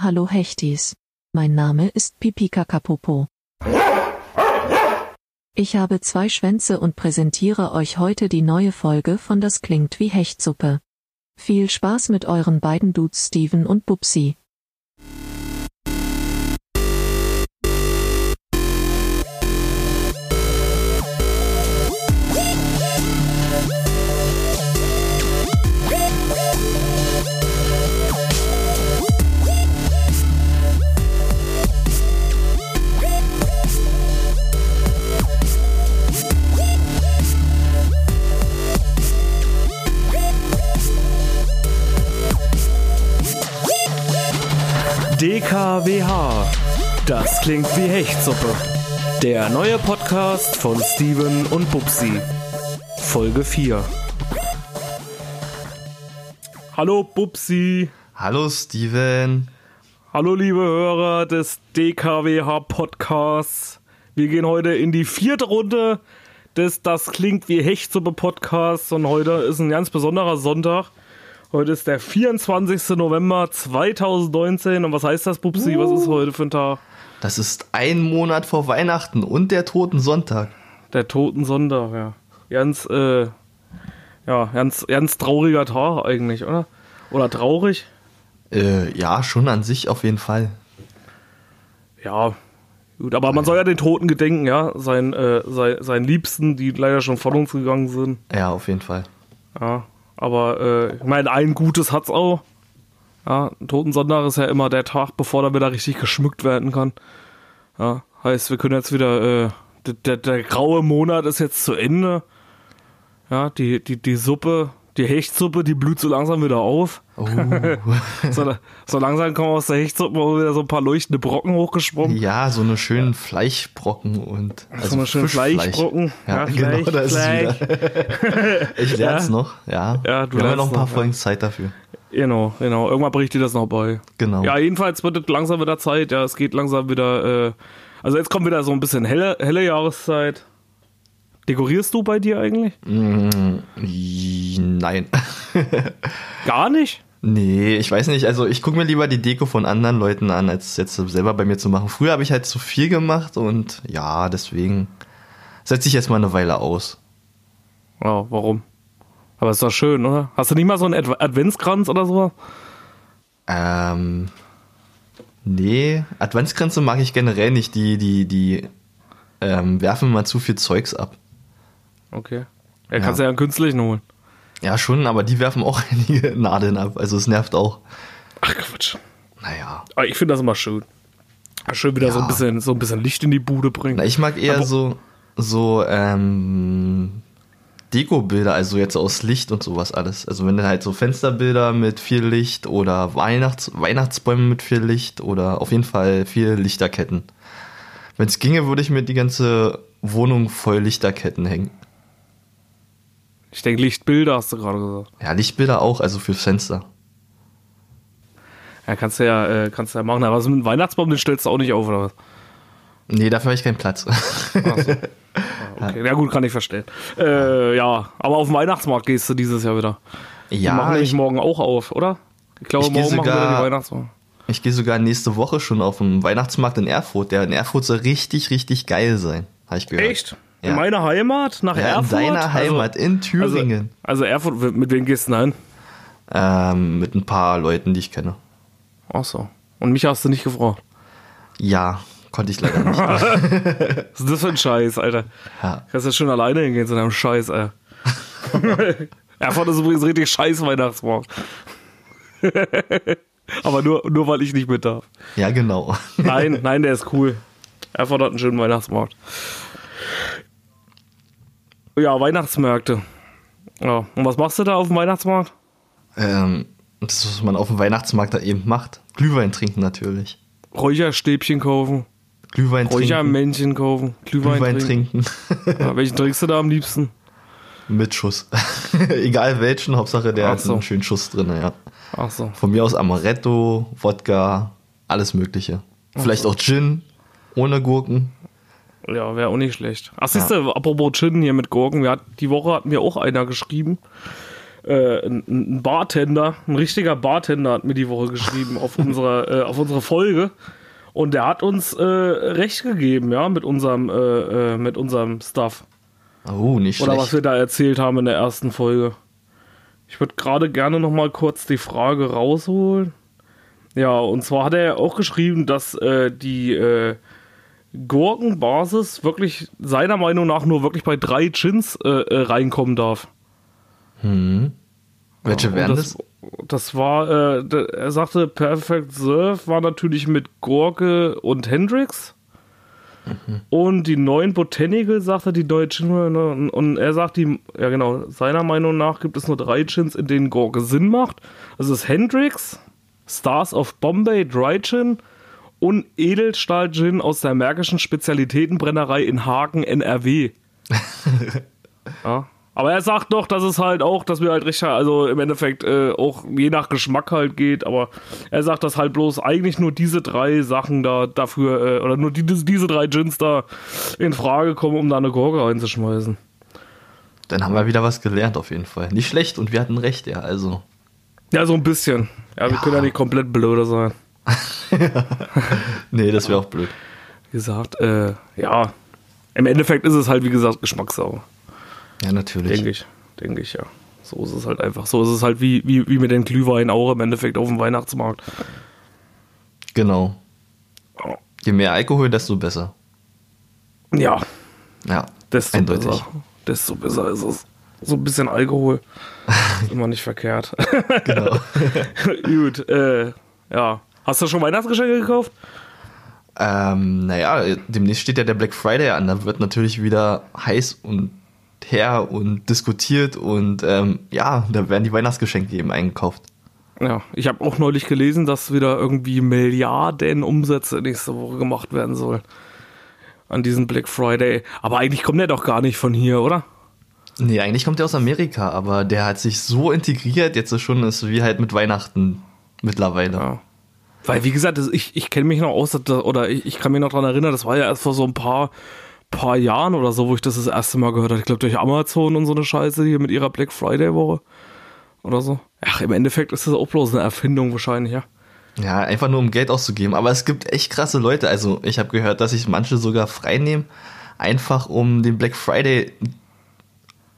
Hallo Hechtis. Mein Name ist Pipi Kakapopo. Ich habe zwei Schwänze und präsentiere euch heute die neue Folge von Das klingt wie Hechtsuppe. Viel Spaß mit euren beiden Dudes Steven und Bubsi. Das klingt wie Hechtsuppe. Der neue Podcast von Steven und Bubsi. Folge 4. Hallo Bubsi. Hallo Steven. Hallo liebe Hörer des DKWH Podcasts. Wir gehen heute in die vierte Runde des Das klingt wie Hechtsuppe Podcasts und heute ist ein ganz besonderer Sonntag. Heute ist der 24. November 2019 und was heißt das, Bubsi? Was ist heute für ein Tag? Das ist ein Monat vor Weihnachten und der Toten Sonntag. Der Toten Sonntag, ja. Ganz, äh, ja, ganz, ganz trauriger Tag eigentlich, oder? Oder traurig? Äh, ja, schon an sich auf jeden Fall. Ja, gut, aber man soll ja den Toten gedenken, ja, sein, äh, sein, seinen Liebsten, die leider schon von uns gegangen sind. Ja, auf jeden Fall. Ja, aber äh, ich meine, ein Gutes hat's auch. Ja, Totensonntag ist ja immer der Tag, bevor da wieder richtig geschmückt werden kann. Ja, heißt, wir können jetzt wieder, äh, der, der, der graue Monat ist jetzt zu Ende. Ja, die, die, die Suppe, die Hechtsuppe, die blüht so langsam wieder auf. Oh. So, so langsam kommen aus der Hechtsuppe auch wieder so ein paar leuchtende Brocken hochgesprungen. ja, so eine schönen Fleischbrocken und also so eine schöne. Fleischbrocken. Ja, Fleisch, genau, da ist es wieder. Ich lern's Ja. noch, ja. Ja, du Wir haben ja noch ein paar noch, ja. Folgen Zeit dafür. Genau, genau. Irgendwann bricht dir das noch bei. Genau. Ja, jedenfalls wird es langsam wieder Zeit. Ja, es geht langsam wieder. Äh, also jetzt kommt wieder so ein bisschen helle, helle Jahreszeit. Dekorierst du bei dir eigentlich? Mm, Nein. Gar nicht? Nee, ich weiß nicht. Also ich gucke mir lieber die Deko von anderen Leuten an, als jetzt selber bei mir zu machen. Früher habe ich halt zu viel gemacht und ja, deswegen setze ich jetzt mal eine Weile aus. Ja, warum? Aber ist doch schön, oder? Hast du nicht mal so einen Adv Adventskranz oder so? Ähm, nee, Adventskränze mag ich generell nicht. Die, die, die ähm, werfen mal zu viel Zeugs ab. Okay. Ja, kannst du ja einen künstlichen holen. Ja, schon, aber die werfen auch einige Nadeln ab. Also es nervt auch. Ach Quatsch. Naja. Aber ich finde das immer schön. Schön wieder so, ein Ja. bisschen, so ein bisschen Licht in die Bude bringen. Na, ich mag eher Aber- so, so, ähm, Dekobilder, also jetzt aus Licht und sowas alles. Also wenn du halt so Fensterbilder mit viel Licht oder Weihnachts Weihnachtsbäume mit viel Licht oder auf jeden Fall viel Lichterketten. Wenn es ginge, würde ich mir die ganze Wohnung voll Lichterketten hängen. Ich denke, Lichtbilder hast du gerade gesagt. Ja, Lichtbilder auch, also für Fenster. Ja, kannst du ja, äh, kannst du ja machen. Aber mit dem Weihnachtsbaum, den stellst du auch nicht auf, oder was? Nee, dafür habe ich keinen Platz. Ach so. Ah, okay. Ja gut, kann ich verstehen. Äh, ja, aber auf den Weihnachtsmarkt gehst du dieses Jahr wieder. Die machen ja, nämlich ich, morgen auch auf, oder? Ich glaube, Ich morgen machen sogar- wir die Weihnachtsmarkt. ich gehe sogar nächste Woche schon auf den Weihnachtsmarkt in Erfurt. Der in Erfurt soll richtig, richtig geil sein, habe ich gehört. Echt? In Ja. meiner Heimat? Nach Ja, in Erfurt? deiner Heimat, in Thüringen. Also, also Erfurt, mit wem gehst du denn hin? Ähm, mit ein paar Leuten, die ich kenne. Ach so. Und mich hast du nicht gefragt. Ja, konnte ich leider nicht. Was ist das für ein Scheiß, Alter? ja. Kannst ja schon alleine hingehen zu deinem Scheiß, Alter. Erfurt ist übrigens richtig scheiß Weihnachtsmarkt. Aber nur, nur weil ich nicht mit darf. ja, genau. Nein, nein, der ist cool. Erfurt hat einen schönen Weihnachtsmarkt. Ja, Weihnachtsmärkte. Ja, und was machst du da auf dem Weihnachtsmarkt? ähm, das, was man auf dem Weihnachtsmarkt da eben macht. Glühwein trinken natürlich. Räucherstäbchen kaufen, Glühwein trinken. Räuchermännchen kaufen, Glühwein, Glühwein trinken. trinken. Ja, welchen trinkst du da am liebsten? Mit Schuss. Egal welchen, Hauptsache der Ach hat so. einen schönen Schuss drin, ja. Ach so. Von mir aus Amaretto, Wodka, alles mögliche. Vielleicht auch Gin, ohne Gurken. Ja, wäre auch nicht schlecht. Ach, siehst du, apropos Gin hier mit Gurken, wir hat, die Woche hat mir auch einer geschrieben. äh, ein, ein Bartender, ein richtiger Bartender hat mir die Woche geschrieben auf unsere, äh, auf unsere Folge. Und der hat uns äh, recht gegeben, ja, mit unserem, äh, äh, mit unserem Stuff. Oh, nicht Oder schlecht. was wir da erzählt haben in der ersten Folge. Ich würde gerade gerne noch mal kurz die Frage rausholen. Ja, und zwar hat er auch geschrieben, dass äh, die äh, Gurkenbasis wirklich seiner Meinung nach nur wirklich bei drei Gins äh, äh, reinkommen darf. Hm. Welche Und wären das? das? Das war, äh, er sagte, Perfect Surf war natürlich mit Gurke und Hendrix. Mhm. Und die neuen Botanical, sagte die deutschen, und, und er sagt, die, ja genau, seiner Meinung nach gibt es nur drei Gins, in denen Gurke Sinn macht. Das ist Hendrix, Stars of Bombay Dry Gin und Edelstahl Gin aus der Märkischen Spezialitätenbrennerei in Hagen, NRW. ja. Aber er sagt doch, dass es halt auch, dass wir halt richtig, also im Endeffekt äh, auch je nach Geschmack halt geht, aber er sagt, dass halt bloß eigentlich nur diese drei Sachen da dafür, äh, oder nur die, diese drei Gins da in Frage kommen, um da eine Gurke reinzuschmeißen. Dann haben wir wieder was gelernt auf jeden Fall. Nicht schlecht und wir hatten recht, ja, also. Ja, so ein bisschen. Ja, wir Ja. können ja nicht komplett blöde sein. Nee, das wäre auch blöd. Wie gesagt, äh, ja. Im Endeffekt ist es halt, wie gesagt, Geschmackssache. Ja, natürlich. Denke ich. Denke ich, ja. So ist es halt einfach. So ist es halt wie, wie, wie mit den Glühwein auch im Endeffekt auf dem Weihnachtsmarkt. Genau. Je mehr Alkohol, desto besser. Ja, Ja, desto eindeutig. besser. Desto besser ist es. So ein bisschen Alkohol. Ist immer nicht verkehrt. Genau. Gut, äh, ja. Hast du schon Weihnachtsgeschenke gekauft? ähm, naja, demnächst steht ja der Black Friday an. Da wird natürlich wieder heiß und her und diskutiert und ähm, ja, da werden die Weihnachtsgeschenke eben eingekauft. Ja, ich habe auch neulich gelesen, dass wieder irgendwie Milliarden Umsätze nächste Woche gemacht werden sollen. An diesem Black Friday. Aber eigentlich kommt der doch gar nicht von hier, oder? Nee, eigentlich kommt der aus Amerika, aber der hat sich so integriert, jetzt ist schon ist wie halt mit Weihnachten mittlerweile. Ja. Weil, wie gesagt, ich, ich kenne mich noch aus, oder ich, ich kann mich noch dran erinnern, das war ja erst vor so ein paar, paar Jahren oder so, wo ich das das erste Mal gehört habe. Ich glaube, durch Amazon und so eine Scheiße hier mit ihrer Black Friday-Woche. Oder so. Ach, im Endeffekt ist das auch bloß eine Erfindung wahrscheinlich, ja. Ja, einfach nur um Geld auszugeben. Aber es gibt echt krasse Leute. Also ich habe gehört, dass sich manche sogar frei nehmen, einfach um den Black Friday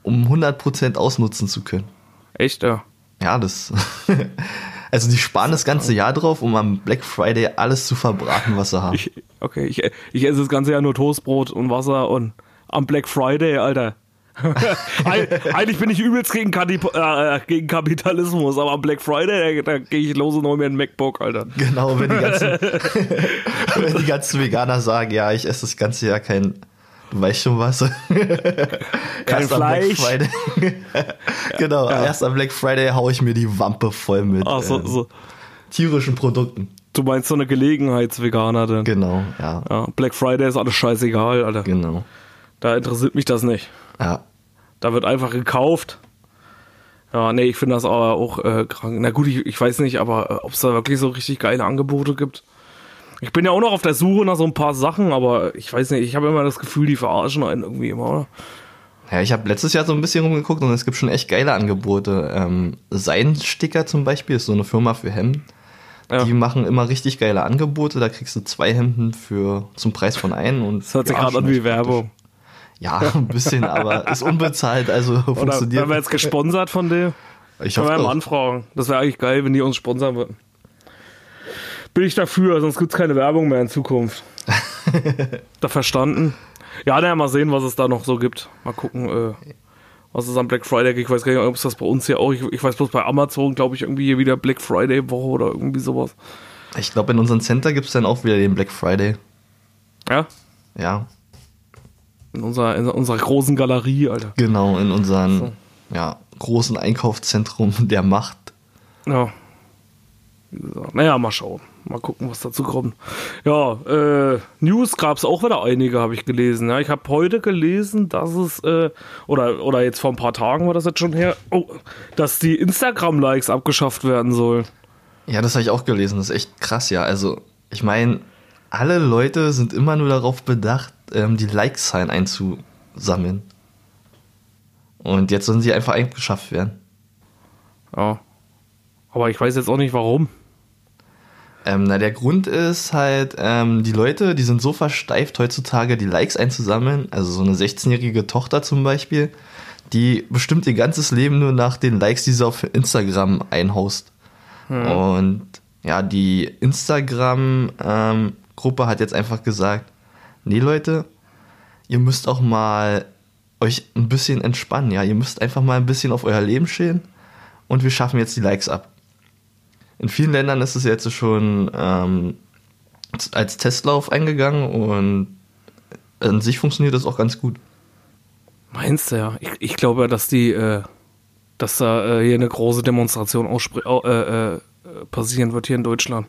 um 100% ausnutzen zu können. Echt, ja. Ja, das. also die sparen das ganze Jahr drauf, um am Black Friday alles zu verbraten, was sie haben. Ich, okay, ich, ich esse das ganze Jahr nur Toastbrot und Wasser und am Black Friday, Alter. Eig- Eigentlich bin ich übelst gegen, Kanip äh, gegen Kapitalismus, aber am Black Friday, da, da gehe ich los und hol mir einen MacBook, Alter. Genau, wenn die ganzen, wenn die ganzen Veganer sagen, ja, ich esse das ganze Jahr kein, weißt schon was. Kein Fleisch. Genau, erst am Black Friday hau ich mir die Wampe voll mit Ach, so, ähm, so. tierischen Produkten. Du meinst so eine Gelegenheitsveganer denn? Genau, ja, Ja, Black Friday ist alles scheißegal, Alter. genau. Da interessiert mich das nicht. Ja, Da wird einfach gekauft. Ja, nee, ich finde das aber auch äh, krank. Na gut, ich, ich weiß nicht, aber äh, ob es da wirklich so richtig geile Angebote gibt. Ich bin ja auch noch auf der Suche nach so ein paar Sachen, aber ich weiß nicht, ich habe immer das Gefühl, die verarschen einen irgendwie immer, oder? Ja, ich habe letztes Jahr so ein bisschen rumgeguckt und es gibt schon echt geile Angebote. Ähm, Seinsticker zum Beispiel ist so eine Firma für Hemden. Ja. Die machen immer richtig geile Angebote. Da kriegst du zwei Hemden für zum Preis von einem. Und Das hört sich gerade an wie. Werbung. Ja, ein bisschen, aber ist unbezahlt, also Oder funktioniert. werden wir jetzt gesponsert von dem? ich Können hoffe wir mal anfragen. Das wäre eigentlich geil, wenn die uns sponsern würden. Bin ich dafür, sonst gibt es keine Werbung mehr in Zukunft. da verstanden. Ja, naja, mal sehen, was es da noch so gibt. Mal gucken, äh, was es am Black Friday gibt. Ich weiß gar nicht, ob es das bei uns hier auch. Ich, ich weiß bloß bei Amazon, glaube ich, irgendwie hier wieder Black Friday Woche oder irgendwie sowas. Ich glaube, in unserem Center gibt es dann auch wieder den Black Friday. Ja, Ja, in unserer, in unserer großen Galerie, Alter. genau, in unserem ja, großen Einkaufszentrum der Macht. Ja. Wie gesagt, naja, mal schauen. Mal gucken, was dazu kommt. Ja, äh, News gab es auch wieder einige, habe ich gelesen. Ja, ich habe heute gelesen, dass es, äh, oder, oder jetzt vor ein paar Tagen war das jetzt schon her, oh, dass die Instagram-Likes abgeschafft werden sollen. Ja, das habe ich auch gelesen. Das ist echt krass, ja. Also, ich meine, alle Leute sind immer nur darauf bedacht, ähm, die Like-Zahlen einzusammeln. Und jetzt sollen sie einfach abgeschafft werden. Ja. Aber ich weiß jetzt auch nicht warum. Ähm, na, der Grund ist halt, ähm, die Leute, die sind so versteift heutzutage, die Likes einzusammeln. Also so eine 16-jährige Tochter zum Beispiel, die bestimmt ihr ganzes Leben nur nach den Likes, die sie auf Instagram einhaust. Und ja, die Instagram-Gruppe hat jetzt einfach gesagt, nee Leute, ihr müsst auch mal euch ein bisschen entspannen, ja. Ihr müsst einfach mal ein bisschen auf euer Leben stehen und wir schaffen jetzt die Likes ab. In vielen Ländern ist es jetzt schon ähm, als Testlauf eingegangen und an sich funktioniert das auch ganz gut. Meinst du ja? Ich, ich glaube ja, dass die, äh, dass da äh, hier eine große Demonstration äh, äh, passieren wird hier in Deutschland.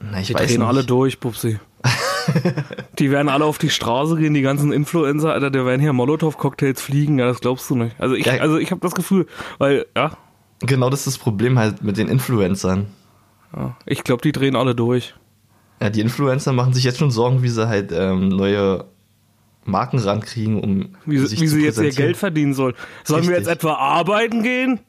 Na, ich Die drehen alle durch, Pupsi. die werden alle auf die Straße gehen, die ganzen Influencer, Alter, da werden hier Molotow-Cocktails fliegen, ja, das glaubst du nicht. Also ich, also ich habe das Gefühl, weil, ja, Genau das ist das Problem halt mit den Influencern. ja ich glaube, die drehen alle durch. Ja, die Influencer machen sich jetzt schon Sorgen, wie sie halt ähm, neue Marken rankriegen, um Wie, sie- sich wie sie jetzt ihr. Geld verdienen sollen. Sollen wir jetzt Richtig. etwa arbeiten gehen?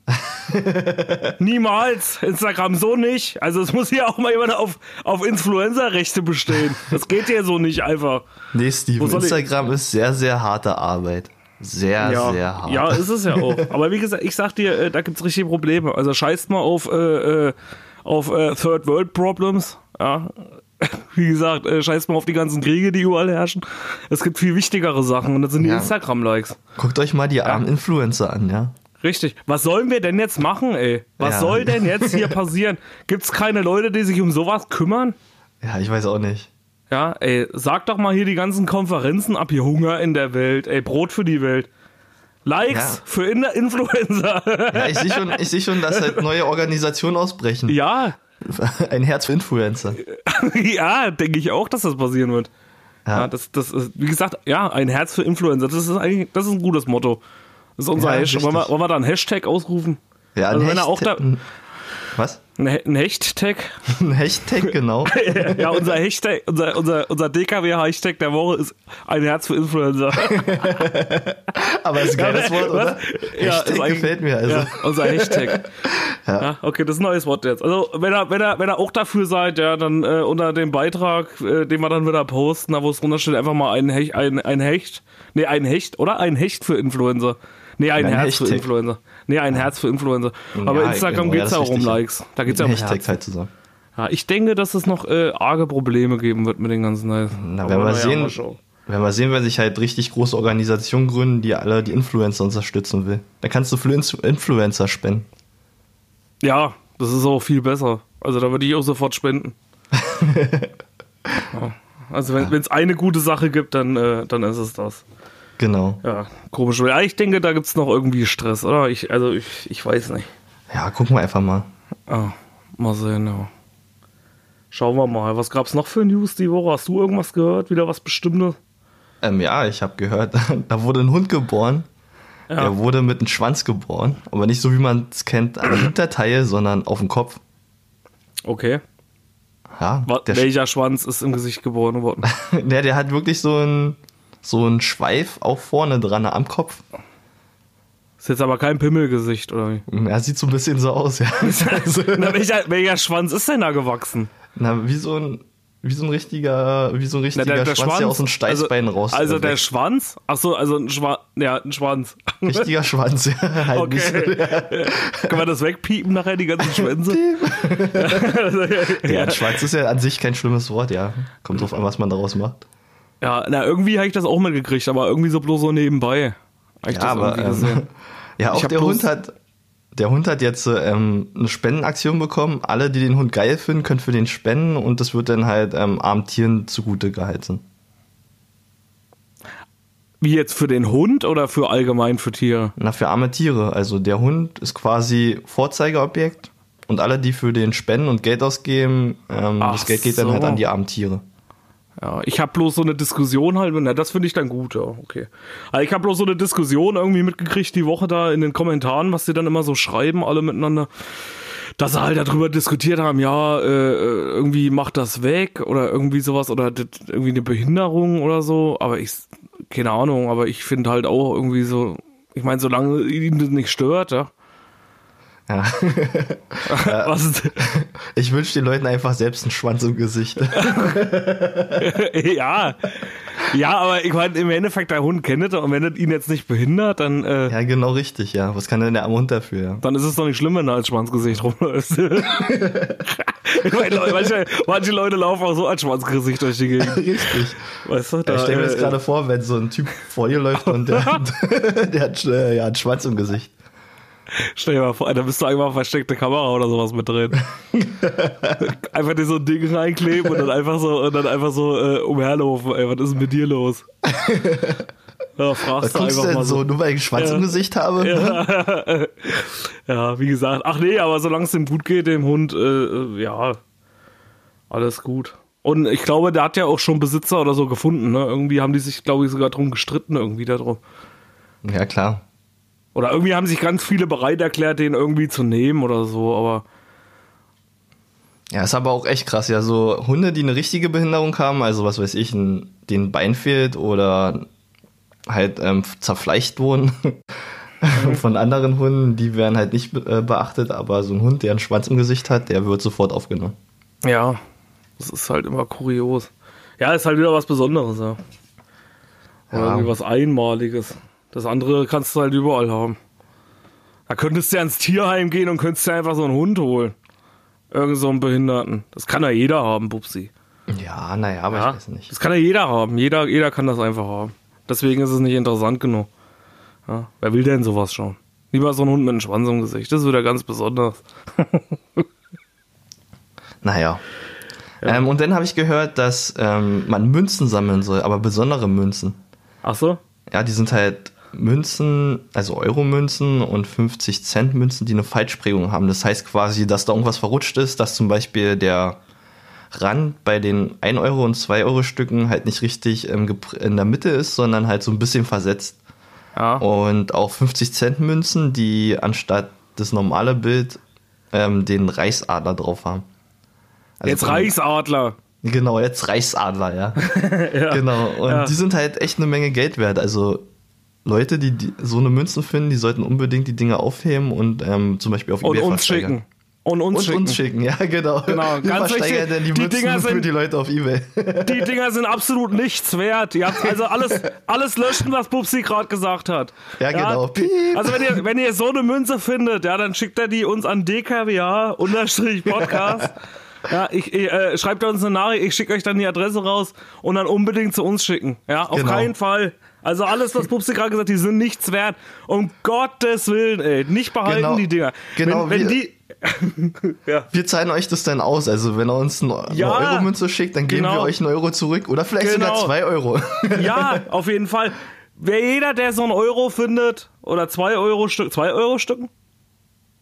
Niemals. Instagram so nicht. Also es muss hier auch mal jemand auf, auf Influencer-Rechte bestehen. Das geht ja so nicht einfach. Nee, ich- Instagram ist sehr, sehr harte Arbeit. Sehr, ja, sehr hart. ja, ist es ja auch. Aber wie gesagt, ich sag dir, äh, da gibt's richtige Probleme. Also scheißt mal auf, äh, äh, auf äh, Third World Problems. Ja. Wie gesagt, äh, scheißt mal auf die ganzen Kriege, die überall herrschen. Es gibt viel wichtigere Sachen und das sind die Ja. Instagram-Likes. Guckt euch mal die armen Influencer an, ja. Richtig. Was sollen wir denn jetzt machen, ey? Was Ja. soll denn jetzt hier passieren? Gibt's keine Leute, die sich um sowas kümmern? Ja, ich weiß auch nicht. Ja, ey, sag doch mal hier die ganzen Konferenzen ab, hier Hunger in der Welt, ey, Brot für die Welt. Likes Ja. für In Influencer. Ja, ich sehe schon, ich sehe schon, dass halt neue Organisationen ausbrechen. ja, Ein Herz für Influencer. ja, denke ich auch, dass das passieren wird. Ja, Ja, das, das ist, wie gesagt, ja, ein Herz für Influencer. Das ist eigentlich, das ist ein gutes Motto. Das ist unser Ja, Hashtag. Wollen wir, wollen wir da einen Hashtag ausrufen? ja also ein, Hashtag, da- Was? Ein, He- ein Hashtag? Ein Hashtag, genau. ja, unser Hashtag, unser, unser, unser DKW-Hashtag der Woche ist ein Herz für Influencer. Aber ist ein geiles Wort, oder? Was? Ja, Hashtag gefällt mir. Also. Ja, unser Hashtag. ja. okay, das ist ein neues Wort jetzt. Also, wenn ihr, wenn ihr, wenn ihr auch dafür seid, ja, dann äh, unter dem Beitrag, äh, den wir dann wieder posten, da wo es drunter steht, einfach mal ein Hecht, ein, ein Hecht, nee, ein Hecht, oder? Ein Hecht für Influencer. Nee, ein, Ein Herz für Hashtag. Influencer. Nee, ein Herz für Influencer. Aber Ja, Instagram genau, geht's ja, ja auch um. Likes. Da geht's ja Ein um Hashtag Herzen. halt zusammen. Ja, ich denke, dass es noch äh, arge Probleme geben wird mit den ganzen Likes. Na, werden wir sehen. schauen. Wenn wir sehen, wenn sich halt richtig große Organisationen gründen, die alle die Influencer unterstützen will. Dann kannst du für Inf- Influencer spenden. Ja, das ist auch viel besser. Also da würde ich auch sofort spenden. ja. Also wenn es eine gute Sache gibt, dann, äh, dann ist es das. Genau. Ja, komisch. Ja, ich denke, da gibt es noch irgendwie Stress, oder? Ich, also ich, ich weiß nicht. Ja, gucken wir einfach mal. Ah, mal sehen, ja. Schauen wir mal. Was gab's noch für News die Woche? Hast du irgendwas gehört? Wieder was Bestimmtes? Ähm, ja, ich habe gehört, da wurde ein Hund geboren. Ja. Der wurde mit einem Schwanz geboren. Aber nicht so, wie man es kennt, an der Hinterteil, sondern auf dem Kopf. Okay. Ja, Wa- der, Welcher Schwanz ist im Gesicht geboren worden? der, der hat wirklich so einen so einen Schweif auch vorne dran am Kopf. Ist jetzt aber kein Pimmelgesicht, oder wie? Er sieht so ein bisschen so aus, ja. Also, Na, welcher, welcher Schwanz ist denn da gewachsen? na, wie so ein wie so ein richtiger, wie so ein Na, richtiger Schwanz, der aus dem Steißbein also, raus. Also äh, der. Schwanz? Ach so, also ein Schwanz. Ja, ein Schwanz. richtiger Schwanz, ja. Halt nicht so- Okay. Kann man das wegpiepen nachher, die ganzen Schwänze? Ja, ein Schwanz ist ja an sich kein schlimmes Wort, ja. Kommt drauf an, was man daraus macht. Ja, na, irgendwie habe ich das auch mitgekriegt, aber irgendwie so bloß so nebenbei. Ja, aber ähm, ja, auch der Hund hat der Hund hat jetzt ähm, eine Spendenaktion bekommen. Alle, die den Hund geil finden, können für den spenden und das wird dann halt ähm, armen Tieren zugute gehalten. Wie jetzt für den Hund oder für allgemein für Tiere? Na, für arme Tiere. Also der Hund ist quasi Vorzeigeobjekt und alle, die für den spenden und Geld ausgeben, ähm, das Geld geht dann so. halt an die armen Tiere. Ja, ich habe bloß so eine Diskussion halt, na, das finde ich dann gut, ja, okay. Aber ich habe bloß so eine Diskussion irgendwie mitgekriegt die Woche da in den Kommentaren, was die dann immer so schreiben, alle miteinander, dass sie halt darüber diskutiert haben, ja, äh, äh, irgendwie macht das weg oder irgendwie sowas oder irgendwie eine Behinderung oder so, aber ich, keine Ahnung, aber ich finde halt auch irgendwie so, ich meine, solange ihn das nicht stört, ja. Ja. Was Ich wünsche den Leuten einfach selbst einen Schwanz im Gesicht. ja. Ja, aber ich meine, im Endeffekt, der Hund kennt es und wenn es ihn jetzt nicht behindert, dann, äh, ja, genau richtig, ja. Was kann denn der arme Hund dafür, ja? dann ist es doch nicht schlimm, wenn er als Schwanzgesicht rumläuft. ich meine, manche, manche Leute laufen auch so als Schwanzgesicht durch die Gegend. Richtig. Weißt du, da, ich stell mir jetzt äh, gerade vor, wenn so ein Typ vor dir läuft und der, der hat äh, ja, einen Schwanz im Gesicht. Stell dir mal vor, da bist du einfach versteckte Kamera oder sowas mit drin. einfach dir so ein Ding reinkleben und dann einfach so, und dann einfach so äh, umherlaufen. Ey, was ist denn mit dir los? Ja, Was fragst du guckst du einfach denn mal so, so. nur weil ich Schwanz Ja. im Gesicht habe? Ja, wie gesagt, ach nee, aber solange es dem gut geht, dem Hund, äh, äh, ja, alles gut. Und ich glaube, der hat ja auch schon Besitzer oder so gefunden, ne? Irgendwie haben die sich, glaube ich, sogar drum gestritten, irgendwie darum. Ja, klar. Oder irgendwie haben sich ganz viele bereit erklärt, den irgendwie zu nehmen oder so, aber Ja, ist aber auch echt krass. Ja, so Hunde, die eine richtige Behinderung haben, also was weiß ich, ein, ein Bein fehlt oder halt ähm, zerfleischt wurden von anderen Hunden, die werden halt nicht äh, beachtet, aber so ein Hund, der einen Schwanz im Gesicht hat, der wird sofort aufgenommen. ja, das ist halt immer kurios. Ja, ist halt wieder was Besonderes, ja. Oder Ja. irgendwie was Einmaliges. Das andere kannst du halt überall haben. Da könntest du ja ins Tierheim gehen und könntest dir einfach so einen Hund holen. Irgend so einen Behinderten. Das kann ja jeder haben, Bubsi. Ja, naja, aber Ja, ich weiß nicht. das kann ja jeder haben. Jeder, jeder kann das einfach haben. Deswegen ist es nicht interessant genug. Ja, wer will denn sowas schon? Lieber so ein Hund mit einem Schwanz im Gesicht. Das ist wieder ganz besonders. Naja. Ähm, und dann habe ich gehört, dass ähm, man Münzen sammeln soll, aber besondere Münzen. Ach so? Ja, die sind halt Münzen, also Euro-Münzen und 50 Cent Münzen, die eine Falschprägung haben. Das heißt quasi, dass da irgendwas verrutscht ist, dass zum Beispiel der Rand bei den 1 Euro und 2 Euro Stücken halt nicht richtig ähm, in der Mitte ist, sondern halt so ein bisschen versetzt. Ja. Und auch 50 Cent Münzen, die anstatt das normale Bild ähm, den Reichsadler drauf haben. Also Jetzt Reichsadler. Genau, jetzt Reichsadler, ja. Genau. Und Ja. die sind halt echt eine Menge Geld wert. Also Leute, die, die so eine Münzen finden, die sollten unbedingt die Dinge aufheben und ähm, zum Beispiel auf Und eBay uns versteigern. schicken. Und uns Und schicken. uns schicken, ja, genau. Genau, ganz wichtig, dann die, die Münzen Dinger für sind- die Leute auf Ebay. Die Dinger sind absolut nichts wert. Ihr habt also alles, alles löschen, was Bubsi gerade gesagt hat. Ja, genau. Piep. Also wenn ihr, wenn ihr so eine Münze findet, ja, dann schickt er die uns an dkwa-podcast. Ja, ich, ich äh, schreibt uns eine Nachricht, ich schicke euch dann die Adresse raus und dann unbedingt zu uns schicken. Ja, auf Genau. keinen Fall. Also alles, was Pupsi gerade gesagt hat, die sind nichts wert. Um Gottes Willen, ey. Nicht behalten Genau. die Dinger. Genau, wenn, wenn wir- die. ja. Wir zahlen euch das dann aus. Also wenn er uns eine, Ja, eine Euro-Münze schickt, dann geben genau. wir euch einen Euro zurück. Oder vielleicht sogar Genau. zwei Euro. ja, auf jeden Fall. Wer jeder, der so einen Euro findet, oder zwei Euro Stück, zwei Euro Stücken?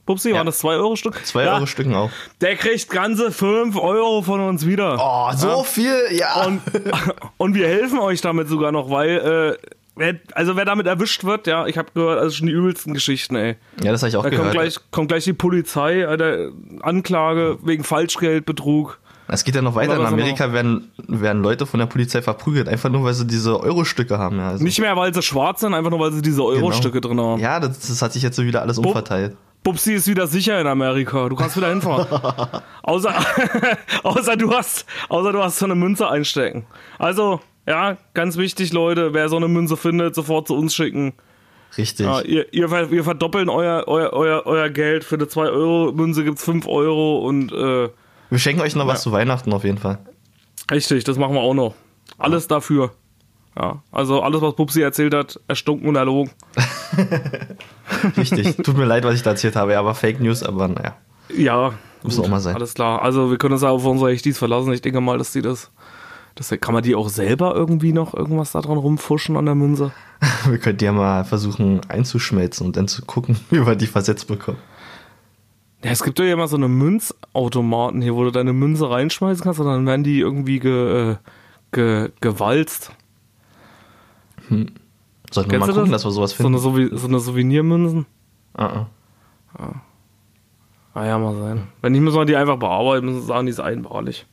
Pupsi, Ja. waren das zwei Euro Stück? Zwei ja, Euro Stücken auch. Der kriegt ganze fünf Euro von uns wieder. Oh, so viel? Ja. Und, und wir helfen euch damit sogar noch, weil, äh, wer, also wer damit erwischt wird, ja, ich habe gehört, also schon die übelsten Geschichten, ey. ja, das habe ich auch Da kommt gehört. gleich, kommt gleich die Polizei, äh, Anklage wegen Falschgeldbetrug. Es geht ja noch weiter. In Amerika werden, werden Leute von der Polizei verprügelt, einfach nur, weil sie diese Euro-Stücke haben. Ja, also, Nicht mehr, weil sie schwarz sind, einfach nur, weil sie diese Euro-Stücke drin haben. ja das, das hat sich jetzt so wieder alles umverteilt. Bubsi ist wieder sicher in Amerika. Du kannst wieder hinfahren. außer, außer du hast, außer du hast so eine Münze einstecken. Also, ja, ganz wichtig, Leute, wer so eine Münze findet, sofort zu uns schicken. Richtig. Ja, ihr, ihr, wir verdoppeln euer, euer, euer, euer Geld. Für eine 2-Euro-Münze gibt's 5 Euro und äh, Wir schenken euch noch was zu Weihnachten auf jeden Fall. richtig, das machen wir auch noch. Alles dafür. Ja, also alles, was Pupsi erzählt hat, erstunken und erlogen. Richtig. Tut mir leid, was ich da erzählt habe, ja, aber Fake News, aber naja. Ja, Muss auch mal sein. Alles klar. Also wir können uns auf unsere HDs verlassen. Ich denke mal, dass die das. das kann man die auch selber irgendwie noch irgendwas da dran rumfuschen an der Münze? Wir könnten ja mal versuchen einzuschmelzen und dann zu gucken, wie wir die versetzt bekommen. Ja, es gibt ja immer so eine Münzautomaten hier, wo du deine Münze reinschmeißen kannst und dann werden die irgendwie ge, äh, ge, gewalzt. Sollten wir mal gucken, das? dass wir sowas So eine, finden. Souvi- so eine Souvenirmünzen? Ah, ah. Ah ja, mal sein. Wenn nicht, müssen wir die einfach bearbeiten, müssen sagen, die ist einmalig.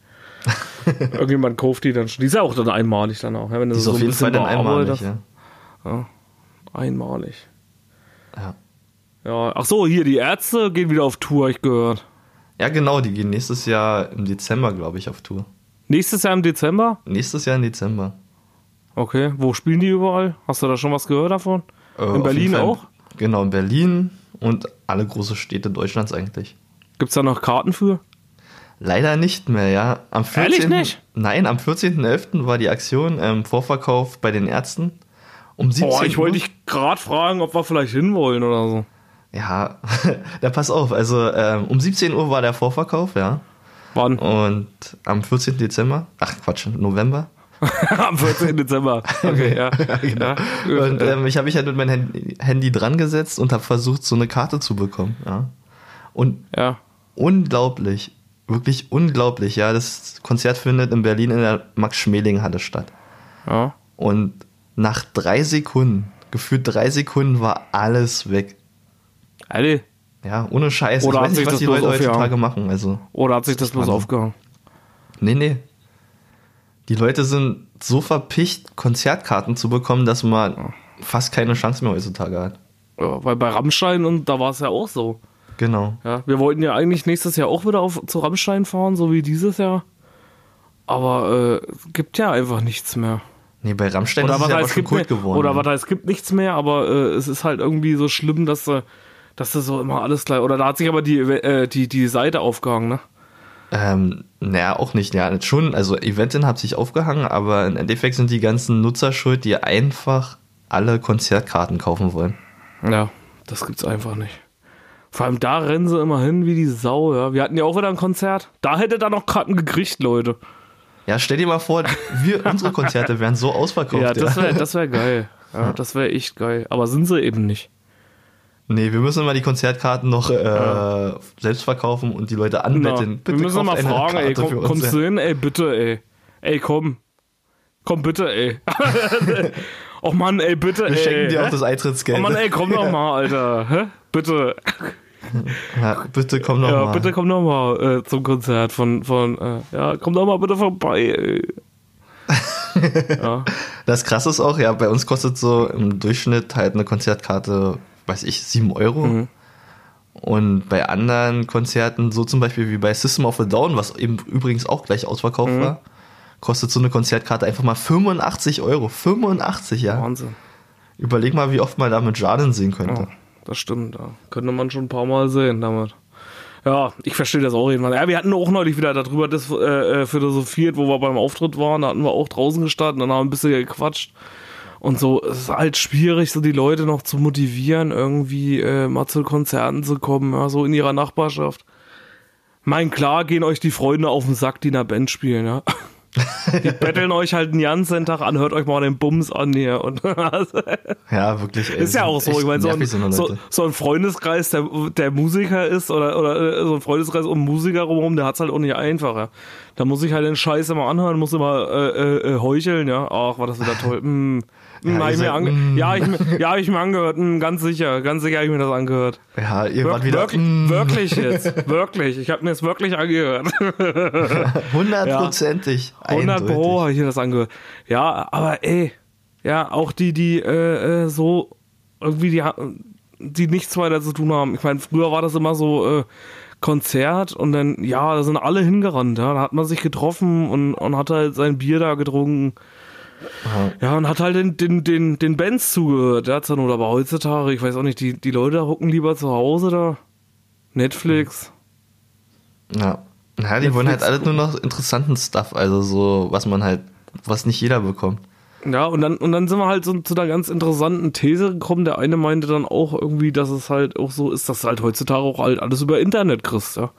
Irgendjemand kauft die dann schon. Die ist ja auch dann einmalig dann auch. Ja, wenn du Die ist so auf jeden Fall dann einmalig, bearbeitest. ja. Einmalig. ja. Ja, ach so, hier, die Ärzte gehen wieder auf Tour, ich gehört. Ja, genau, die gehen nächstes Jahr im Dezember, glaube ich, auf Tour. Nächstes Jahr im Dezember? Nächstes Jahr im Dezember. Okay, wo spielen die überall? Hast du da schon was gehört davon? Äh, in Berlin auch? Genau, in Berlin und alle große Städte Deutschlands eigentlich. Gibt's da noch Karten für? Leider nicht mehr, ja. Am 14. Ehrlich nicht? Nein, am 14.11. war die Aktion ähm, Vorverkauf bei den Ärzten. Um 17 Boah, ich wollte dich gerade fragen, ob wir vielleicht hinwollen oder so. Ja, da pass auf. Also ähm, um 17 Uhr war der Vorverkauf, ja. Wann? Und am 14. Dezember, ach Quatsch, November. Am 14. Dezember. Okay, ja. ja. Und ähm, ich habe mich halt mit meinem Handy, dran gesetzt und habe versucht, so eine Karte zu bekommen. Ja. Und ja. unglaublich, wirklich unglaublich, ja. Das Konzert findet in Berlin in der Max-Schmeling-Halle statt. Ja. Und nach drei Sekunden, gefühlt drei Sekunden, war alles weg. Alter, Ja, ohne Scheiß. Oder ich hat weiß nicht, sich was das die bloß Leute aufgehangen? heutzutage machen. Also, oder hat sich das bloß aufgehangen? nee, nee. Die Leute sind so verpicht, Konzertkarten zu bekommen, dass man fast keine Chance mehr heutzutage hat. Ja, weil bei Rammstein und da war es ja auch so. Genau. Ja, wir wollten ja eigentlich nächstes Jahr auch wieder auf, zu Rammstein fahren, so wie dieses Jahr. Aber äh, es gibt ja einfach nichts mehr. Nee, bei Rammstein Oder ist es ja heißt, schon Kult mehr, geworden. oder ja. was heißt, es gibt nichts mehr, aber äh, es ist halt irgendwie so schlimm, dass du, dass du so immer alles gleich. Oder da hat sich aber die, äh, die, die Seite aufgehangen, ne? Ähm, naja, auch nicht. Ja, schon. Also Eventin hat sich aufgehangen, aber im Endeffekt sind die ganzen Nutzer schuld, die einfach alle Konzertkarten kaufen wollen. Ja, das gibt's einfach nicht. Vor allem da rennen sie immer hin wie die Sau, ja. Wir hatten ja auch wieder ein Konzert. Da hätte da noch Karten gekriegt, Leute. Ja, stell dir mal vor, wir, unsere Konzerte wären so ausverkauft. Ja, das wäre das wär geil. Ja, das wäre echt geil. Aber sind sie eben nicht. Nee, wir müssen mal die Konzertkarten noch äh, selbst verkaufen und die Leute anbetteln. wir müssen mal fragen, ey, Karte komm, kommst ja. du hin? Ey, bitte, ey. Ey, komm. Komm bitte, ey. Och Mann, ey, bitte, Wir ey. schenken dir auch das Eintrittsgeld. Oh Mann, ey, komm doch mal, Alter. Hä? Bitte. ja, bitte komm noch Ja, mal. bitte komm doch mal äh, zum Konzert von, von äh, ja, komm doch mal bitte vorbei, ey. ja. Das krasse ist auch, ja, bei uns kostet so im Durchschnitt halt eine Konzertkarte, weiß ich, 7 Euro. Mhm. Und bei anderen Konzerten, so zum Beispiel wie bei System of a Down, was eben übrigens auch gleich ausverkauft Mhm. war, kostet so eine Konzertkarte einfach mal 85 Euro. 85, ja. Wahnsinn. Überleg mal, wie oft man damit Jarden sehen könnte. Ja, das stimmt, ja. Könnte man schon ein paar Mal sehen damit. Ja, ich verstehe das auch irgendwann. Ja, wir hatten auch neulich wieder darüber das, äh, äh, philosophiert, wo wir beim Auftritt waren. Da hatten wir auch draußen gestanden und haben ein bisschen gequatscht. Und so, es ist halt schwierig, so die Leute noch zu motivieren, irgendwie äh, mal zu Konzerten zu kommen, ja, so in ihrer Nachbarschaft. Mein klar gehen euch die Freunde auf den Sack, die in der Band spielen, ja. Die betteln euch halt den ganzen Tag an, hört euch mal den Bums an hier. Und Ja, wirklich. Ey, ist ja auch so. Ich meine, so, ein- so so, ein Freundeskreis, der, der Musiker ist, oder, oder äh, so ein Freundeskreis um Musiker rum, der hat's halt auch nicht einfacher. Da muss ich halt den Scheiß immer anhören, muss immer äh, äh, äh, heucheln, ja. Ach, war das wieder toll. Mm, Ja, hab ich mir seid- mm. ja, ich, mir- ja, hab ich mir angehört. Mm, ganz sicher, ganz sicher habe ich mir das angehört. Ja, ihr Wir wart wieder wirklich, mm, wirklich jetzt. Wirklich. Ich habe mir das wirklich angehört. hundertprozentig. 100 Pro habe ich mir das angehört. Ja, aber ey, ja, auch die, die äh, äh, so irgendwie die, die nichts weiter zu tun haben. Ich meine, früher war das immer so äh, Konzert und dann, ja, da sind alle hingerannt. Ja, da hat man sich getroffen und, und hat halt sein Bier da getrunken. Ja, und hat halt den, den, den, den Bands zugehört. Ja, zur Not. aber heutzutage, ich weiß auch nicht, die, die Leute da hucken lieber zu Hause da. Netflix. Ja. Ja, die wollen halt Netflix alle nur noch interessanten Stuff, also so, was man halt, was nicht jeder bekommt. Ja, und dann, und dann sind wir halt so zu einer ganz interessanten These gekommen. Der eine meinte dann auch irgendwie, dass es halt auch so ist, dass du halt heutzutage auch halt alles über Internet kriegst, ja.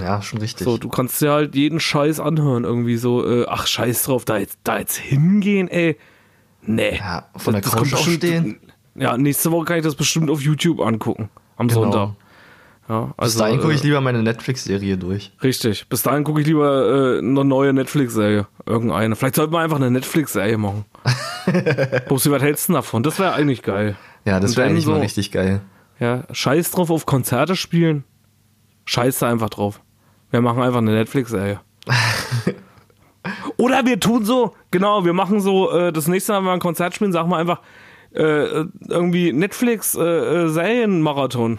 Ja, schon richtig. So, du kannst dir halt jeden Scheiß anhören, irgendwie so, äh, ach, scheiß drauf, da jetzt, da jetzt hingehen, ey. Nee. Ja, von der Das Couch aufstehen. Ja, nächste Woche kann ich das bestimmt auf YouTube angucken. Am Genau. Sonntag. Ja, Bis also, dahin gucke ich äh, lieber meine Netflix-Serie durch. Richtig. Bis dahin gucke ich lieber äh, eine neue Netflix-Serie. Irgendeine. Vielleicht sollten wir einfach eine Netflix-Serie machen. Bubsi, was hältst du davon? Das wäre eigentlich geil. Ja, das wäre eigentlich mal so- richtig geil. Ja, scheiß drauf auf Konzerte spielen. Scheiß da einfach drauf. Wir machen einfach eine Netflix-Serie. Oder wir tun so, genau, wir machen so, äh, das nächste Mal, wenn wir ein Konzert spielen, sagen wir einfach, äh, irgendwie Netflix äh, äh,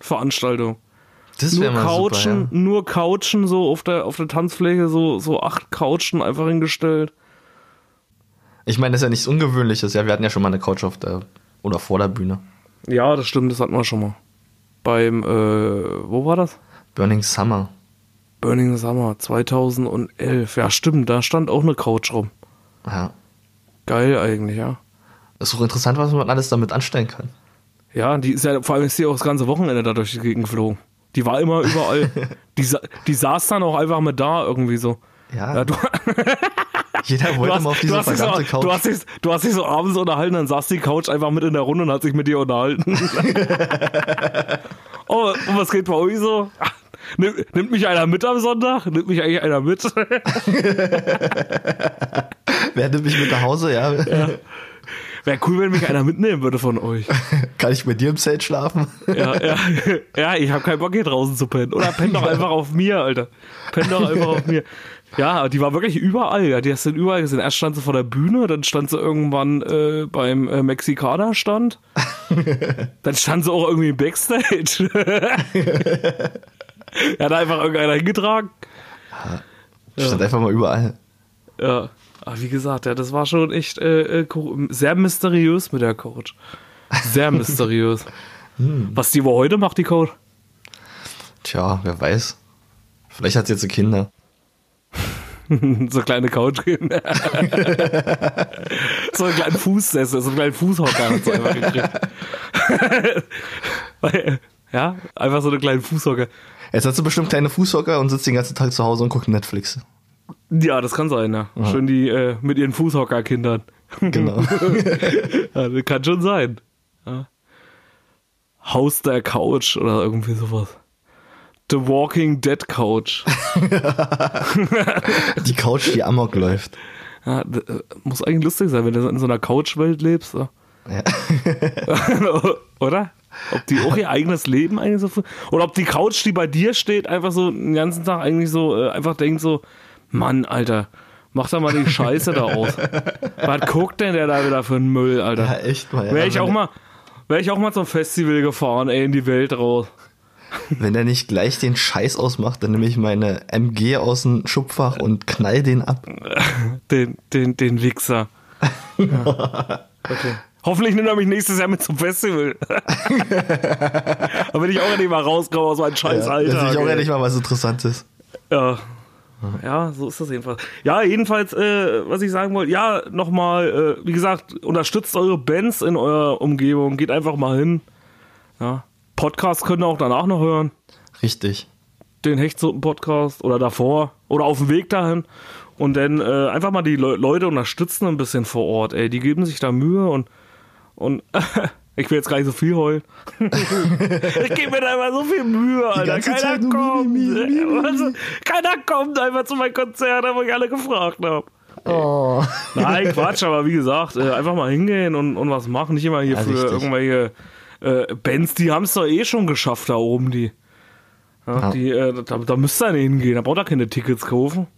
Veranstaltung. Das Nur wäre mal Couchen, super, ja. nur Couchen so auf der auf der Tanzfläche so so acht Couchen einfach hingestellt. Ich meine, das ist ja nichts Ungewöhnliches. Ja, wir hatten ja schon mal eine Couch auf der oder vor der Bühne. Ja, das stimmt, das hatten wir schon mal. Beim äh, wo war das? Burning Summer. Burning Summer 2011. Ja, stimmt, da stand auch eine Couch rum. Ja. Geil eigentlich, ja. Ist auch interessant, was man alles damit anstellen kann. Ja, die ist ja, vor allem ist die auch das ganze Wochenende da durch die Gegend geflogen. Die war immer überall. die, sa- die saß dann auch einfach mit da irgendwie so. Ja, Ja, du, jeder wollte hast, mal auf diese dich so, verdammte Couch. du, hast dich, du hast dich so abends unterhalten, dann saß die Couch einfach mit in der Runde und hat sich mit dir unterhalten. oh, und was geht bei euch so? Nimmt, nimmt mich einer mit am Sonntag? Nimmt mich eigentlich einer mit? Wer nimmt mich mit nach Hause? Ja. Wäre cool, wenn mich einer mitnehmen würde von euch. Kann ich bei dir im Zelt schlafen? Ja, ja, ja ich habe keinen Bock hier draußen zu pennen. Oder penn doch einfach auf mir, Alter. Penn doch einfach auf mir. Ja, die war wirklich überall. Ja, die hast du überall gesehen. Erst stand sie vor der Bühne, dann stand sie irgendwann äh, beim äh, Mexikaner-Stand. dann stand sie auch irgendwie im Backstage. er hat einfach irgendeiner hingetragen. Stand einfach mal überall. Ja. Aber wie gesagt, ja, das war schon echt äh, äh, sehr mysteriös mit der Coach. Sehr mysteriös. Was die wohl heute macht, die Coach? Tja, wer weiß. Vielleicht hat sie jetzt Kinder. so kleine Couch gehen. so einen kleinen Fußsessel, so einen kleinen Fußhocker hat sie einfach gekriegt. Ja, einfach so einen kleinen Fußhocker. Jetzt hat sie bestimmt kleine Fußhocker und sitzt den ganzen Tag zu Hause und guckt Netflix. Ja, das kann sein, ja. Schön die äh, mit ihren Fußhocker-Kindern. Genau. ja, das kann schon sein. Ja. Haus der Couch oder irgendwie sowas. The Walking Dead Couch. Die Couch, die Amok läuft. Ja, äh, muss eigentlich lustig sein, wenn du in so einer Couch-Welt lebst. Ja. Oder? Ob die auch ihr eigenes Leben eigentlich so. fu- Oder ob die Couch, die bei dir steht, einfach so den ganzen Tag eigentlich so, äh, einfach denkt so: Mann, Alter, mach doch mal die Scheiße da aus. Was guckt denn der da wieder für einen Müll, Alter? Ja, echt mal. Ja. Wäre ich auch mal. Wäre ich auch mal zum Festival gefahren, ey, in die Welt raus. Wenn der nicht gleich den Scheiß ausmacht, dann nehme ich meine MG aus dem Schubfach und knall den ab. Den, den, den Wichser. Ja. Okay. Hoffentlich nimmt er mich nächstes Jahr mit zum Festival. Damit ich auch endlich mal rauskomme aus meinem scheiß Ja, Alter. das ist auch endlich mal was Interessantes. Ja. Ja, so ist das jedenfalls. Ja, jedenfalls, äh, was ich sagen wollte, ja, nochmal, äh, wie gesagt, unterstützt eure Bands in eurer Umgebung, geht einfach mal hin. Ja. Podcast könnt ihr auch danach noch hören. Richtig. Den Hechtsuppen-Podcast oder davor oder auf dem Weg dahin. Und dann äh, einfach mal die Le Leute unterstützen ein bisschen vor Ort, ey. Die geben sich da Mühe und, und ich will jetzt gar nicht so viel heulen. ich gebe mir da immer so viel Mühe, Alter. Keiner kommt. Mi, mi, mi, mi, Also, keiner kommt einfach zu meinem Konzert, wo ich alle gefragt habe. Oh. Nein, Quatsch, aber wie gesagt, äh, einfach mal hingehen und, und was machen. Nicht immer hier Ja, für richtig. irgendwelche äh, Bands, die haben es doch eh schon geschafft da oben, die. Ja, Ja. die äh, da, da müsst ihr nicht hingehen, da braucht ihr keine Tickets kaufen.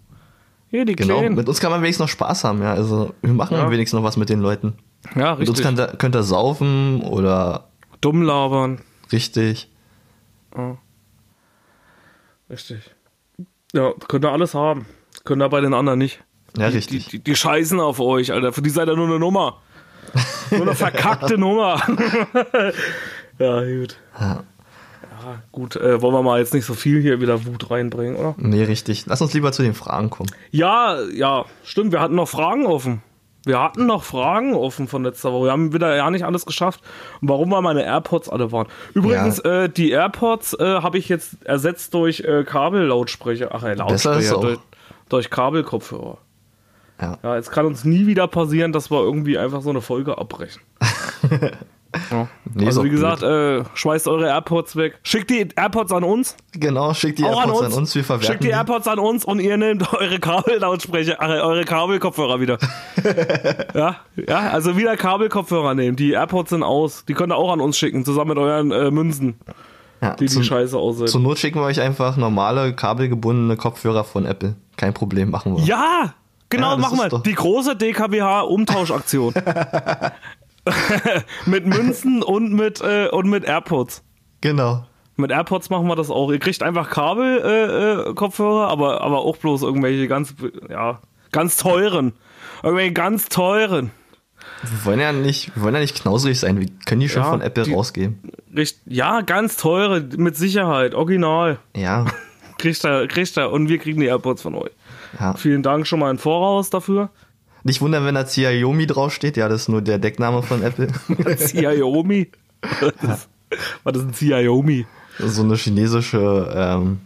Hier, die Genau. Kleinen. Mit uns kann man wenigstens noch Spaß haben, ja. Also wir machen Ja. wenigstens noch was mit den Leuten. Ja, richtig. könnt ihr, könnt ihr saufen oder Dumm labern. richtig. Richtig. Ja, könnt ihr alles haben. Könnt ihr bei den anderen nicht. Ja, Die, richtig. die, die scheißen auf euch, Alter. Für die seid ihr nur eine Nummer. Nur eine verkackte Nummer. ja, gut. Ja. Ja, gut, äh, wollen wir mal jetzt nicht so viel hier wieder Wut reinbringen, oder? Nee, richtig. Lass uns lieber zu den Fragen kommen. Ja, ja, stimmt. Wir hatten noch Fragen offen. Wir hatten noch Fragen offen von letzter Woche. Wir haben wieder ja nicht alles geschafft. Und warum weil meine AirPods alle waren. Übrigens, äh, die AirPods äh, habe ich jetzt ersetzt durch äh, Kabellautsprecher. Ach, äh, Lautsprecher. Durch, durch Kabelkopfhörer. Ja. Ja, jetzt kann uns nie wieder passieren, dass wir irgendwie einfach so eine Folge abbrechen. ja. Nee, also wie gesagt, äh, schmeißt eure AirPods weg. Schickt die AirPods an uns. Genau, schickt die Auch AirPods an uns. wir verwerten Schickt die AirPods an uns und ihr nehmt eure Kabellautsprecher, äh, eure Kabelkopfhörer wieder. ja, ja, also wieder Kabelkopfhörer nehmen. Die AirPods sind aus. Die könnt ihr auch an uns schicken, zusammen mit euren äh, Münzen, Ja, die die zum, scheiße aussehen. zur Not schicken wir euch einfach normale, kabelgebundene Kopfhörer von Apple. Kein Problem, machen wir. ja, genau, Ja, das machen wir. ist doch- Die große DKWH-Umtauschaktion. mit Münzen und mit, äh, und mit AirPods. Genau. Mit AirPods machen wir das auch. Ihr kriegt einfach Kabel-Kopfhörer, äh, Kopfhörer, aber, aber auch bloß irgendwelche ganz, ja, ganz teuren. Irgendwelche ganz teuren. Wir wollen ja nicht, wir wollen ja nicht knausrig sein. Wir können die schon Ja, von Apple die- rausgeben. Richt, ja, ganz teure, mit Sicherheit, original. Ja. Kriegt er, kriegt er. Und wir kriegen die AirPods von euch. ja. Vielen Dank schon mal im Voraus dafür. Nicht wundern, wenn da Xiaomi draufsteht. Ja, das ist nur der Deckname von Apple. Xiaomi. Was ist, was ist ein Xiaomi? so eine chinesische, ähm,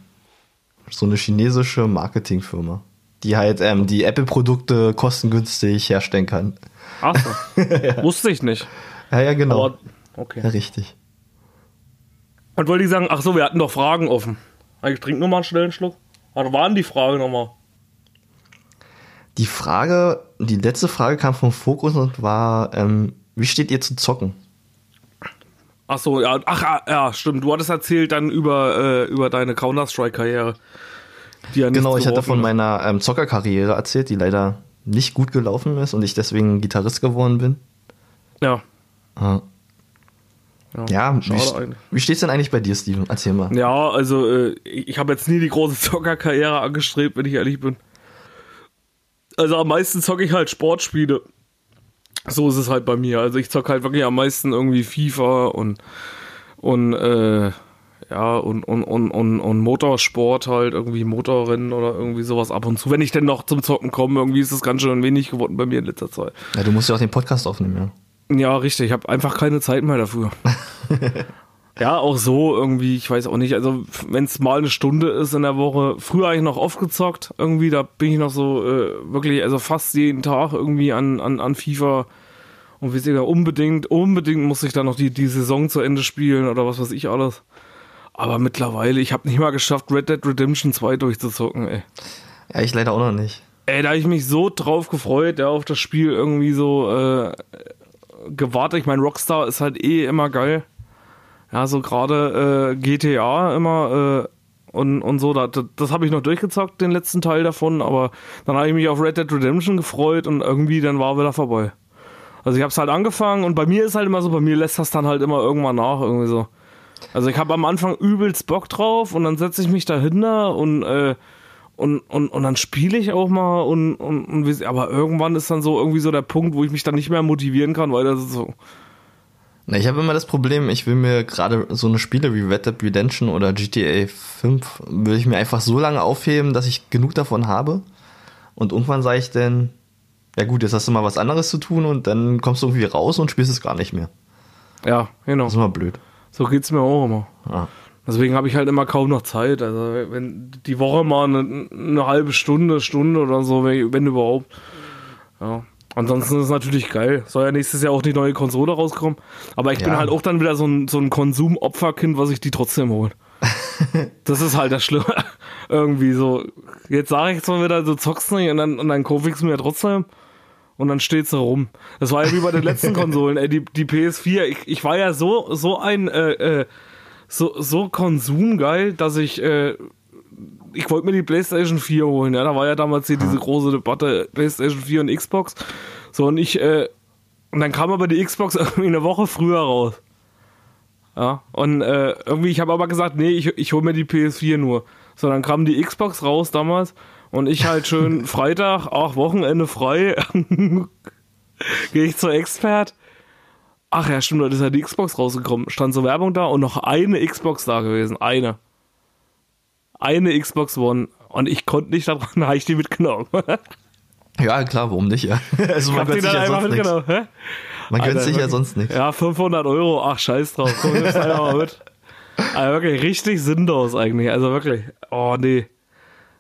so eine chinesische Marketingfirma, die halt ähm, die Apple-Produkte kostengünstig herstellen kann. Ach so. Wusste ich nicht. Ja, ja, genau. Aber, okay. ja, richtig. Und wollte ich sagen, ach so, wir hatten doch Fragen offen. Ich trinke nur mal einen schnellen Schluck. Was waren die Fragen nochmal? Die Frage, die letzte Frage kam vom Fokus und war, ähm, wie steht ihr zu zocken? Ach so, ja, ach ah, ja, stimmt. Du hattest erzählt dann über, äh, über deine Counter-Strike-Karriere. Ja Genau, ich hatte von meiner ähm, Zockerkarriere erzählt, die leider nicht gut gelaufen ist und ich deswegen Gitarrist geworden bin. Ja. Ja, ja wie, wie steht's denn eigentlich bei dir, Steven? Erzähl mal. Ja, also äh, ich habe jetzt nie die große Zockerkarriere angestrebt, wenn ich ehrlich bin. Also am meisten zocke ich halt Sportspiele. So ist es halt bei mir. Also ich zocke halt wirklich am meisten irgendwie FIFA und und äh, ja und und, und und und Motorsport halt irgendwie Motorrennen oder irgendwie sowas ab und zu. Wenn ich denn noch zum Zocken komme, irgendwie ist es ganz schön wenig geworden bei mir in letzter Zeit. Ja, du musst ja auch den Podcast aufnehmen, ja. Ja, richtig. Ich habe einfach keine Zeit mehr dafür. ja, auch so irgendwie, ich weiß auch nicht. Also, wenn es mal eine Stunde ist in der Woche, früher habe ich noch oft gezockt. Irgendwie, da bin ich noch so äh, wirklich, also fast jeden Tag irgendwie an, an, an FIFA. Und wie gesagt, unbedingt, unbedingt muss ich dann noch die, die Saison zu Ende spielen oder was weiß ich alles. Aber mittlerweile, ich habe nicht mal geschafft, Red Dead Redemption 2 durchzuzocken, ey. Ja, ich leider auch noch nicht. Ey, da habe ich mich so drauf gefreut, ja, auf das Spiel irgendwie so äh, gewartet. Ich meine, Rockstar ist halt eh immer geil. Ja, so gerade äh, GTA immer äh, und, und so. Das, das habe ich noch durchgezockt, den letzten Teil davon. Aber dann habe ich mich auf Red Dead Redemption gefreut und irgendwie dann war wieder vorbei. Also ich habe es halt angefangen und bei mir ist halt immer so, bei mir lässt das dann halt immer irgendwann nach irgendwie so. Also ich habe am Anfang übelst Bock drauf und dann setze ich mich dahinter und äh, und, und, und dann spiele ich auch mal und, und, und aber irgendwann ist dann so irgendwie so der Punkt, wo ich mich dann nicht mehr motivieren kann, weil das ist so. Na, ich habe immer das Problem, ich will mir gerade so eine Spiele wie Red Dead Redemption oder GTA 5, will ich mir einfach so lange aufheben, dass ich genug davon habe. Und irgendwann sage ich dann, ja gut, jetzt hast du mal was anderes zu tun und dann kommst du irgendwie raus und spielst es gar nicht mehr. Ja, genau. Das ist immer blöd. So geht's mir auch immer. Ja. Deswegen habe ich halt immer kaum noch Zeit. Also wenn die Woche mal eine, eine halbe Stunde, Stunde oder so, wenn, wenn überhaupt. Ja. Ansonsten ist es natürlich geil. Soll ja nächstes Jahr auch die neue Konsole rauskommen. Aber ich bin Ja. halt auch dann wieder so ein, so ein Konsumopferkind, was ich die trotzdem hole. das ist halt das Schlimme. Irgendwie so. Jetzt sage ich zwar wieder, du zockst nicht und dann, und dann kaufe ich es mir trotzdem. Und dann steht sie rum. Das war ja wie bei den letzten Konsolen, ey, die, die PS4. Ich, ich war ja so, so ein, äh, äh, so, so konsumgeil, dass ich, äh, ich wollte mir die PlayStation 4 holen. Ja, da war ja damals hier diese große Debatte PlayStation 4 und Xbox. So, und ich, äh, und dann kam aber die Xbox irgendwie eine Woche früher raus. Ja, und äh, irgendwie, ich habe aber gesagt, nee, ich, ich hole mir die PS4 nur. So, dann kam die Xbox raus damals und ich halt schön Freitag, ach, Wochenende frei, gehe ich zur Expert. Ach ja, stimmt, da ist ja die Xbox rausgekommen. Stand so Werbung da und noch eine Xbox da gewesen. Eine. Eine Xbox One. Und ich konnte nicht daran, da habe ich die mitgenommen. ja, klar, warum nicht, ja. Also man gönnt sich ja sonst nichts. Man gönnt sich ja sonst nichts. Ja, 500 Euro, ach scheiß drauf. Komm, nimm's einfach mal mit. Also wirklich richtig sinnlos eigentlich. Also wirklich. Oh nee.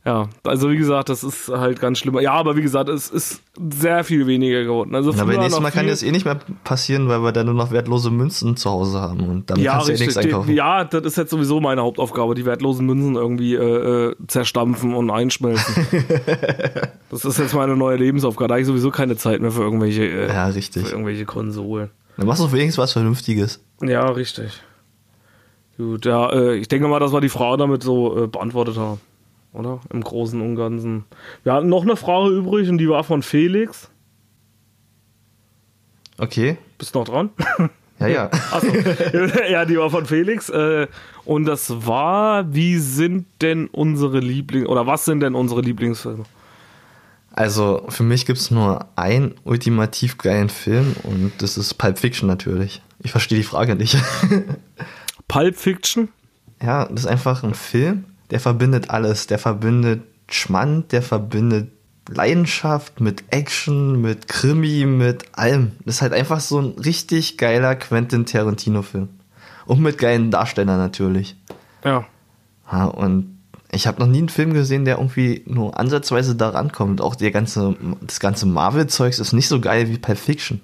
Ja, also wie gesagt, das ist halt ganz schlimm. Ja, aber wie gesagt, es ist sehr viel weniger geworden. Also aber nächstes Mal kann das eh nicht mehr passieren, weil wir dann nur noch wertlose Münzen zu Hause haben und damit ja, kannst du richtig. nichts einkaufen. Ja, das ist jetzt sowieso meine Hauptaufgabe, die wertlosen Münzen irgendwie äh, äh, zerstampfen und einschmelzen. das ist jetzt meine neue Lebensaufgabe. Da habe ich sowieso keine Zeit mehr für irgendwelche, äh, Ja, für richtig. irgendwelche Konsolen. Dann machst du wenigstens was Vernünftiges. Ja, richtig. Gut, ja, äh, ich denke mal, dass wir die Frage damit so äh, beantwortet haben. Oder? Im Großen und Ganzen. Wir hatten noch eine Frage übrig und die war von Felix. Okay. Bist noch dran? Ja, ja. Achso. ja, die war von Felix. Äh, und das war, wie sind denn unsere Lieblings- oder was sind denn unsere Lieblingsfilme? Also für mich gibt es nur einen ultimativ geilen Film und das ist Pulp Fiction natürlich. Ich verstehe die Frage nicht. Pulp Fiction? Ja, das ist einfach ein Film, der verbindet alles. Der verbindet Schmand, der verbindet Leidenschaft mit Action, mit Krimi, mit allem. Das ist halt einfach so ein richtig geiler Quentin Tarantino-Film. Und mit geilen Darstellern natürlich. Ja. Ja, und ich habe noch nie einen Film gesehen, der irgendwie nur ansatzweise da rankommt. Auch der ganze, das ganze Marvel-Zeugs ist nicht so geil wie Pulp Fiction.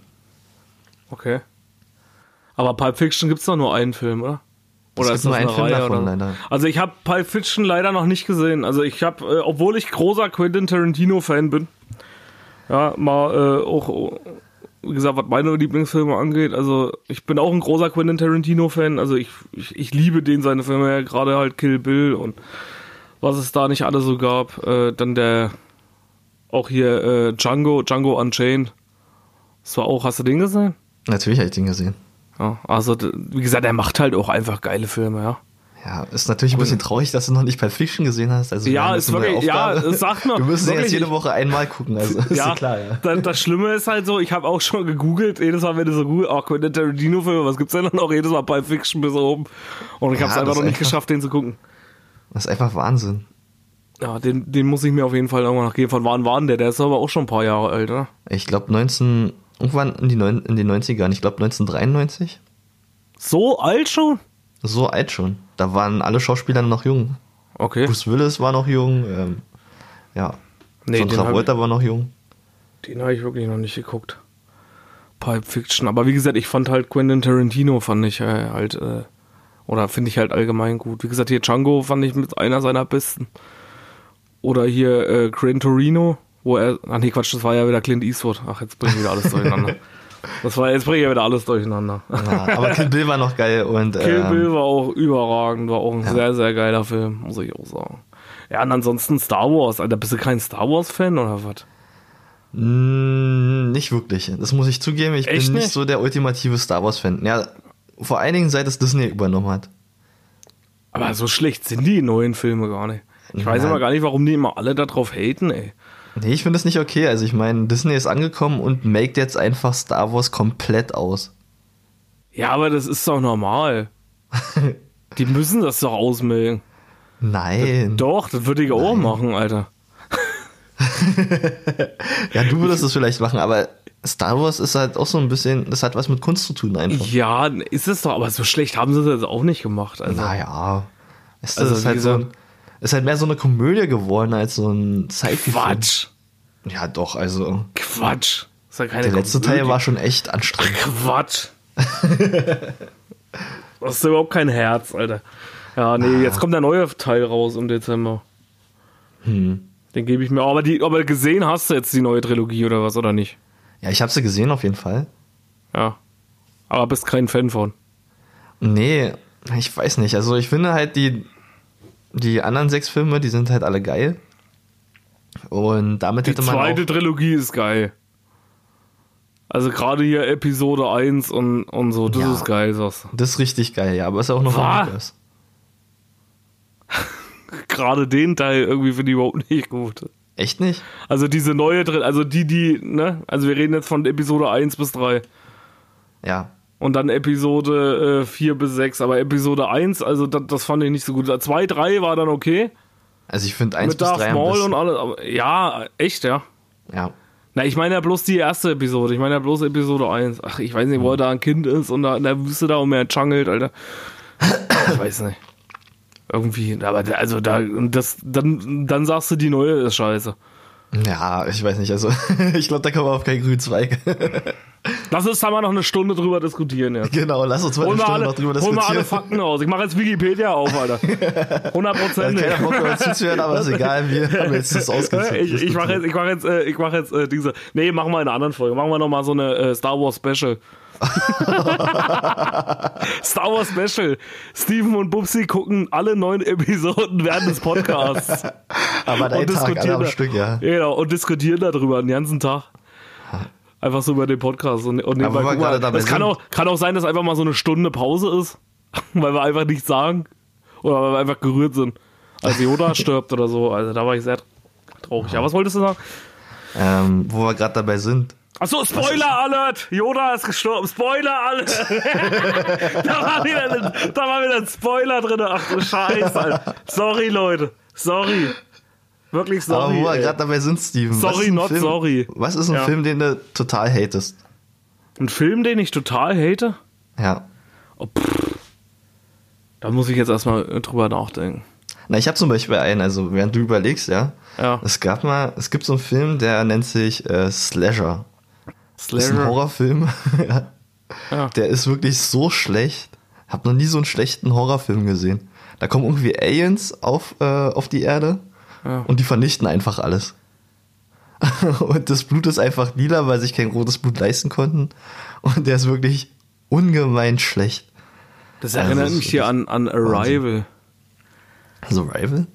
Okay. Aber Pulp Fiction gibt es doch nur einen Film, oder? Es Oder gibt ist nur eine Film Reihe, davon, oder? leider. Also ich habe Pulp Fiction leider noch nicht gesehen. Also ich habe, äh, obwohl ich großer Quentin Tarantino-Fan bin, ja, mal äh, auch, wie gesagt, was meine Lieblingsfilme angeht, also ich bin auch ein großer Quentin Tarantino-Fan. Also ich, ich, ich liebe den, seine Filme, ja, gerade halt Kill Bill und was es da nicht alles so gab. Äh, dann der, auch hier äh, Django, Django Unchained. Das war auch, hast du den gesehen? Natürlich habe ich den gesehen. Ja, also wie gesagt, er macht halt auch einfach geile Filme, ja. Ja, ist natürlich ein bisschen traurig, dass du noch nicht Pulp Fiction gesehen hast. Also Ja, ist wirklich- ja, sagt mir Wir müssen wirklich, jetzt jede Woche einmal gucken. Also ist ja klar, ja. Das, das Schlimme ist halt so, ich habe auch schon gegoogelt, jedes Mal, wenn du so gut, ach, Quentin Tarantino-Filme, was gibt's denn noch? Jedes Mal Pulp Fiction bis oben. Und ich habe es Ja, einfach das noch nicht einfach- geschafft, den zu gucken. Das ist einfach Wahnsinn. Ja, den, den muss ich mir auf jeden Fall irgendwann noch geben. Von wann war denn der? Der ist aber auch schon ein paar Jahre alt, oder? Ich glaube 19, irgendwann in, die neun, in den 90ern, ich glaube 1993. So alt schon? So alt schon. Da waren alle Schauspieler noch jung. Okay. Bruce Willis war noch jung. Ähm, ja. Nee, John Travolta war noch jung. Den habe ich wirklich noch nicht geguckt. Pulp Fiction. Aber wie gesagt, ich fand halt Quentin Tarantino, fand ich äh, halt, äh, oder finde ich halt allgemein gut. Wie gesagt, hier Django fand ich mit einer seiner besten. Oder hier äh, Gran Torino, wo er, ach nee, Quatsch, das war ja wieder Clint Eastwood. Ach, jetzt bringe ich wieder alles durcheinander. Das war, jetzt bringe ich ja wieder alles durcheinander. Ja, aber Kill Bill war noch geil und Kill ähm, Bill war auch überragend, war auch ein sehr, sehr geiler Film, muss ich auch sagen. Ja, und ansonsten Star Wars. Alter, bist du kein Star Wars-Fan oder was? mh, nicht wirklich. Das muss ich zugeben. Ich Echt bin nicht nicht? so der ultimative Star Wars Fan. Ja, vor allen Dingen seit es Disney übernommen hat. Aber so schlecht sind die neuen Filme gar nicht. Ich weiß Nein. immer gar nicht, warum die immer alle darauf haten, ey. Nee, ich finde das nicht okay. Also ich meine, Disney ist angekommen und maked jetzt einfach Star Wars komplett aus. Ja, aber das ist doch normal. die müssen das doch ausmelden. Nein. Doch, das würde ich auch machen, Alter. Ja, du würdest es vielleicht machen, aber Star Wars ist halt auch so ein bisschen, das hat was mit Kunst zu tun einfach. Ja, ist es doch, aber so schlecht haben sie das auch nicht gemacht. Also, Naja. Ist, Also, das ist, halt so, gesagt- ist halt mehr so eine Komödie geworden als so ein sci Quatsch. Ja, doch, also. Quatsch. Ist ja keine Der letzte Komödie. Teil war schon echt anstrengend. Quatsch. das ist überhaupt kein Herz, Alter. Ja, nee, jetzt kommt der neue Teil raus im Dezember. Hm. Den gebe ich mir. Aber, die, aber gesehen hast du jetzt die neue Trilogie oder was, oder nicht? Ja, ich habe sie gesehen auf jeden Fall. Ja. Aber bist kein Fan von. Nee, ich weiß nicht. Also ich finde halt die, die anderen sechs Filme, die sind halt alle geil. Und damit Die hätte man zweite auch, Trilogie ist geil. Also gerade hier Episode 1 und, und so, das Ja. ist geil, sagst. Das ist richtig geil, ja, aber ist auch noch Was? Lukas. Gerade den Teil irgendwie finde ich überhaupt nicht gut. Echt nicht? Also diese neue drin, also die, die, ne? Also wir reden jetzt von Episode 1 bis 3. Ja. Und dann Episode äh, 4 bis 6. Aber Episode 1, also das, das fand ich nicht so gut. 2, 3 war dann okay. Also ich finde eins mit bis Darth drei am Maul besten. und alles. Aber, ja, echt, ja. Ja. Na, ich meine ja bloß die erste Episode. Ich meine ja bloß Episode 1. Ach, ich weiß nicht, wo er da ein Kind ist und da in der Wüste da mehr jungelt, Alter. Ich weiß nicht. Irgendwie, aber also da, und das, dann, dann sagst du, die neue ist scheiße. Ja, ich weiß nicht, also ich glaube, da kommen wir auf keinen grünen Zweig. Lass uns da mal noch eine Stunde drüber diskutieren jetzt. genau, lass uns mal Hol eine mal, Stunde alle, noch drüber hol mal alle diskutieren. Fakten aus. Ich mache jetzt Wikipedia auf, Alter. 100 Hat Prozent. keiner Bock zuzuhören, aber ist egal, wir haben jetzt das ausgesucht. Ich, ich mache jetzt, ich mach jetzt, äh, ich mach jetzt äh, diese. Nee, machen wir in einer anderen Folge. Machen wir noch mal so eine äh, Star Wars Special. Star Wars Special. Steven und Bubsi gucken alle neun Episoden während des Podcasts. Aber und Tag, alle am da- Stück, ja. Genau, und diskutieren darüber den ganzen Tag. Einfach so über den Podcast und, und Aber wo wir guck mal, gerade dabei Es kann auch, kann auch sein, dass einfach mal so eine Stunde Pause ist, weil wir einfach nichts sagen. Oder weil wir einfach gerührt sind. Als Yoda stirbt oder so. Also da war ich sehr traurig. Ja, was wolltest du sagen? Ähm, wo wir gerade dabei sind. Achso, Spoiler Alert! Yoda ist gestorben. Spoiler Alert! da, war wieder ein, da war wieder ein Spoiler drin. Ach du Scheiße. Alter. Sorry, Leute. Sorry. Wirklich Aber sorry. wo wir gerade dabei sind, Steven. Sorry, not Film, sorry. Was ist ein Ja. Film, den du total hatest? Ein Film, den ich total hate? Ja. Oh, pff. Da muss ich jetzt erstmal drüber nachdenken. Na, ich habe zum Beispiel einen, also während du überlegst, ja. Ja. Es gab mal, es gibt so einen Film, der nennt sich äh, Slasher. Das ist ein Slasher. Horrorfilm. ja. Ja. Der ist wirklich so schlecht. Hab noch nie so einen schlechten Horrorfilm gesehen. Da kommen irgendwie Aliens auf, äh, auf die Erde Ja. und die vernichten einfach alles. und das Blut ist einfach lila, weil sich kein rotes Blut leisten konnten. Und der ist wirklich ungemein schlecht. Das Also, erinnert das mich hier an, an Arrival. Also Rival?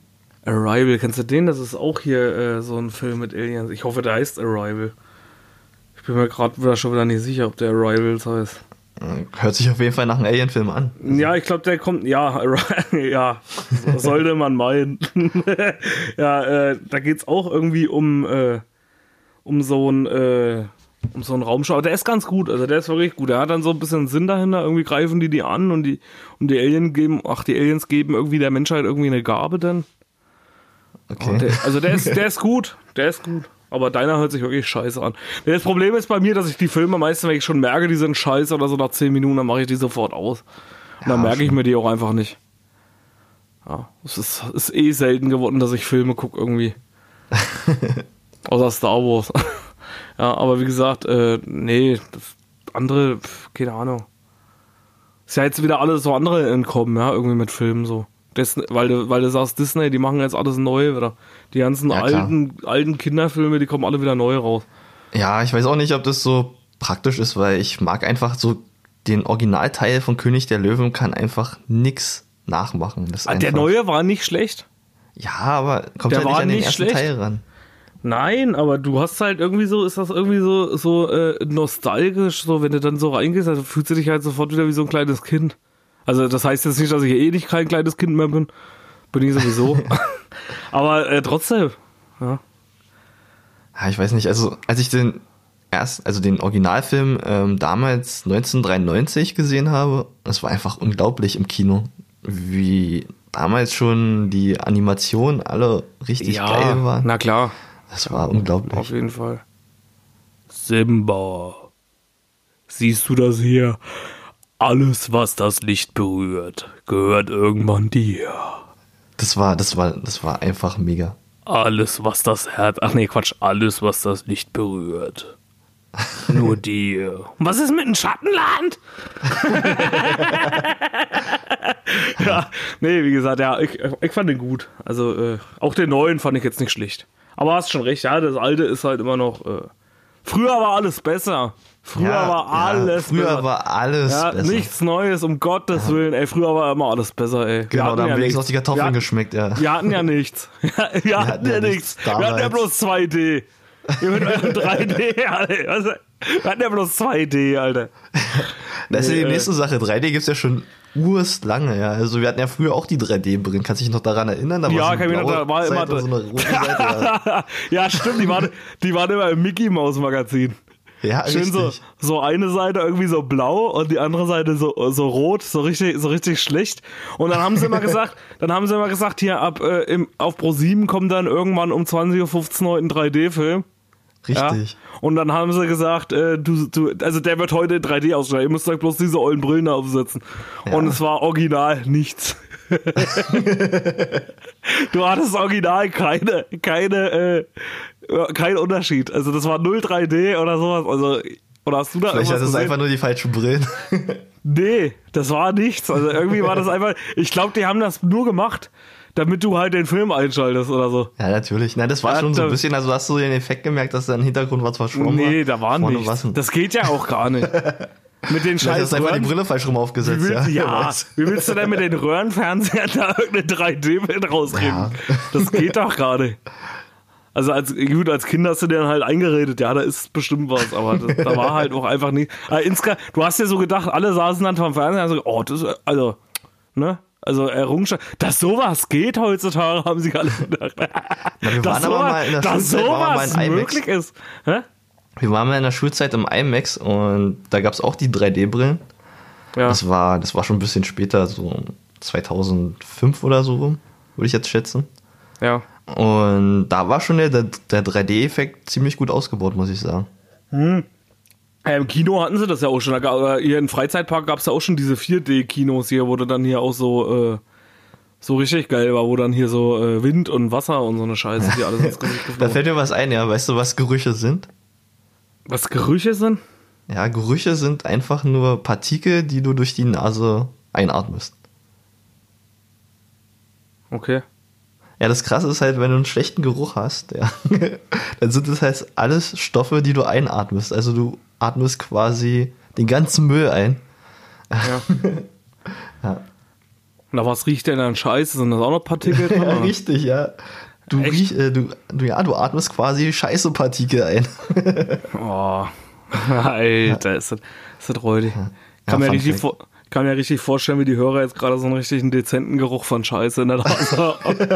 Arrival, kennst du den? Das ist auch hier äh, so ein Film mit Aliens. Ich hoffe, der heißt Arrival. Ich bin mir gerade schon wieder nicht sicher, ob der Arrivals heißt. Hört sich auf jeden Fall nach einem Alien-Film an. Ja, ich glaube, der kommt. Ja, ja, so sollte man meinen. ja, äh, da geht's auch irgendwie um äh, um so ein äh, um so einen Raumschau. Aber Der ist ganz gut, also der ist wirklich gut. Der hat dann so ein bisschen Sinn dahinter. Irgendwie greifen die die an und die und die Alien geben, ach die Aliens geben irgendwie der Menschheit irgendwie eine Gabe dann. Okay. Der, also der ist, der ist gut, der ist gut. Aber deiner hört sich wirklich scheiße an. Das Problem ist bei mir, dass ich die Filme meistens, wenn ich schon merke, die sind scheiße oder so nach 10 Minuten, dann mache ich die sofort aus. Und dann Ja, merke ich mir die auch einfach nicht. Ja, es ist, ist eh selten geworden, dass ich Filme gucke irgendwie. Außer Star Wars. ja, aber wie gesagt, äh, nee, das andere, pf, keine Ahnung. Ist ja jetzt wieder alles so andere entkommen, ja, irgendwie mit Filmen so. Dis weil, du, weil du sagst, Disney, die machen jetzt alles neu wieder. Die ganzen Ja, alten, alten Kinderfilme, die kommen alle wieder neu raus. Ja, ich weiß auch nicht, ob das so praktisch ist, weil ich mag einfach so den Originalteil von König der Löwen kann einfach nix nachmachen. Das Ah, Der neue war nicht schlecht. Ja, aber kommt Der halt nicht an den nicht ersten schlecht. Teil ran. Nein, aber du hast halt irgendwie so, ist das irgendwie so, so äh, nostalgisch, so wenn du dann so reingehst, also fühlst du dich halt sofort wieder wie so ein kleines Kind. Also das heißt jetzt nicht, dass ich eh nicht kein kleines Kind mehr bin. Bin ich sowieso. aber äh, trotzdem. Ja. Ja, ich weiß nicht, also als ich den erst, also den Originalfilm ähm, damals 1993 gesehen habe, das war einfach unglaublich im Kino, wie damals schon die Animationen alle richtig geil waren. na klar. Das war unglaublich. Auf jeden Fall. Simba. Siehst du das hier? Alles, was das Licht berührt, gehört irgendwann dir. Das war, das war, das war einfach mega. Alles, was das Herz. Ach nee, Quatsch. Alles, was das Licht berührt. Nur dir. Was ist mit dem Schattenland? ja, nee, wie gesagt, ja, ich, ich fand den gut. Also, äh, auch den neuen fand ich jetzt nicht schlecht. Aber hast schon recht, ja, das alte ist halt immer noch. Äh, früher war alles besser. Früher Ja, war ja, alles früher besser. war alles ja, besser. nichts Neues, um Gottes Willen. Ey, früher war immer alles besser, ey. Wir Genau, hatten da haben ja wenigstens auch die Kartoffeln Wir- geschmeckt, ja. wir hatten ja nichts. Wir, hatten ja nichts. Wir hatten ja damals. bloß 2D. Ihr mit eurem 3D, Alter. Wir hatten ja bloß 2D, Alter. Das ist ja die äh, nächste Sache. 3D gibt's ja schon urst lange, ja. Also wir hatten ja früher auch die 3D-Brillen. Kannst du dich noch daran erinnern? Da Ja, kann mich noch- da war immer so eine rote Seite. Ja, ja, stimmt, die waren, die waren immer im Mickey Maus Magazin. Ja Schön so, richtig. so eine Seite irgendwie so blau und die andere Seite so, so rot, so richtig, so richtig schlecht. Und dann haben sie immer gesagt, dann haben sie immer gesagt, hier ab äh, im, auf Pro 7 kommt dann irgendwann um 20.15 Uhr ein 3D-Film. Ja? Richtig. Und dann haben sie gesagt, äh, du, du, also der wird heute in 3D ausstrahlen. Ihr müsst euch bloß diese ollen Brillen aufsetzen. Und es war original nichts. du hattest original keine, keine, äh, kein Unterschied. Also das war 0 3D oder sowas. Also, oder hast du da Vielleicht es gesehen? einfach nur die falschen Brillen. Nee, das war nichts. Also irgendwie war das einfach. Ich glaube, die haben das nur gemacht, damit du halt den Film einschaltest oder so. ja, natürlich. Nein, das war Ja, schon so ein bisschen, also hast du den Effekt gemerkt, dass da im Hintergrund was verschwommen war? Nee, da war nichts. Das geht ja auch gar nicht. Mit den scheiß einfach die Brille falsch rum aufgesetzt, Wie willst, ja. ja, wie willst du denn mit den Röhrenfernsehern da irgendein 3D-Bild rauskriegen? Ja. Das geht doch gerade. Also als gut, als Kind hast du dir dann halt eingeredet, ja, da ist bestimmt was, aber das, da war halt auch einfach nicht. Also insgesamt, du hast ja so gedacht, alle saßen dann vom Fernseher und so, oh, das ist, also, ne? Also Errungenschaft, dass sowas geht heutzutage, haben sie alle gedacht. Na, wir dass waren aber sowas, mal in der dass wir mal sowas in IMAX. möglich ist. Hä? Wir waren mal in der Schulzeit im IMAX und da gab es auch die 3D-Brillen. Ja. Das war, das war schon ein bisschen später, so 2005 oder so, rum, würde ich jetzt schätzen. ja. Und da war schon der, der, der 3D-Effekt ziemlich gut ausgebaut, muss ich sagen. Ja, Im Kino hatten sie das ja auch schon. Oder Hier im Freizeitpark gab es ja auch schon diese 4D-Kinos hier, wo du dann hier auch so, äh, so richtig geil war, wo dann hier so äh, Wind und Wasser und so eine Scheiße, die alles ins Gesicht Da fällt mir was ein, ja. Weißt du, was Gerüche sind? Was Gerüche sind? Ja, Gerüche sind einfach nur Partikel, die du durch die Nase einatmest. Okay. Ja, das Krasse ist halt, wenn du einen schlechten Geruch hast, ja, dann sind das halt alles Stoffe, die du einatmest. Also du atmest quasi den ganzen Müll ein. Ja. Ja. Na, was riecht denn dann scheiße? Sind das auch noch Partikel drin? Ja, richtig, ja. Du, riech, äh, du, du, ja, du atmest quasi Scheiße-Partikel ein. Oh. Alter, ist das, ist das räudig. Kann, mir Fun richtig vor, kann mir richtig vorstellen, wie die Hörer jetzt gerade so einen richtigen dezenten Geruch von Scheiße in der Nase haben.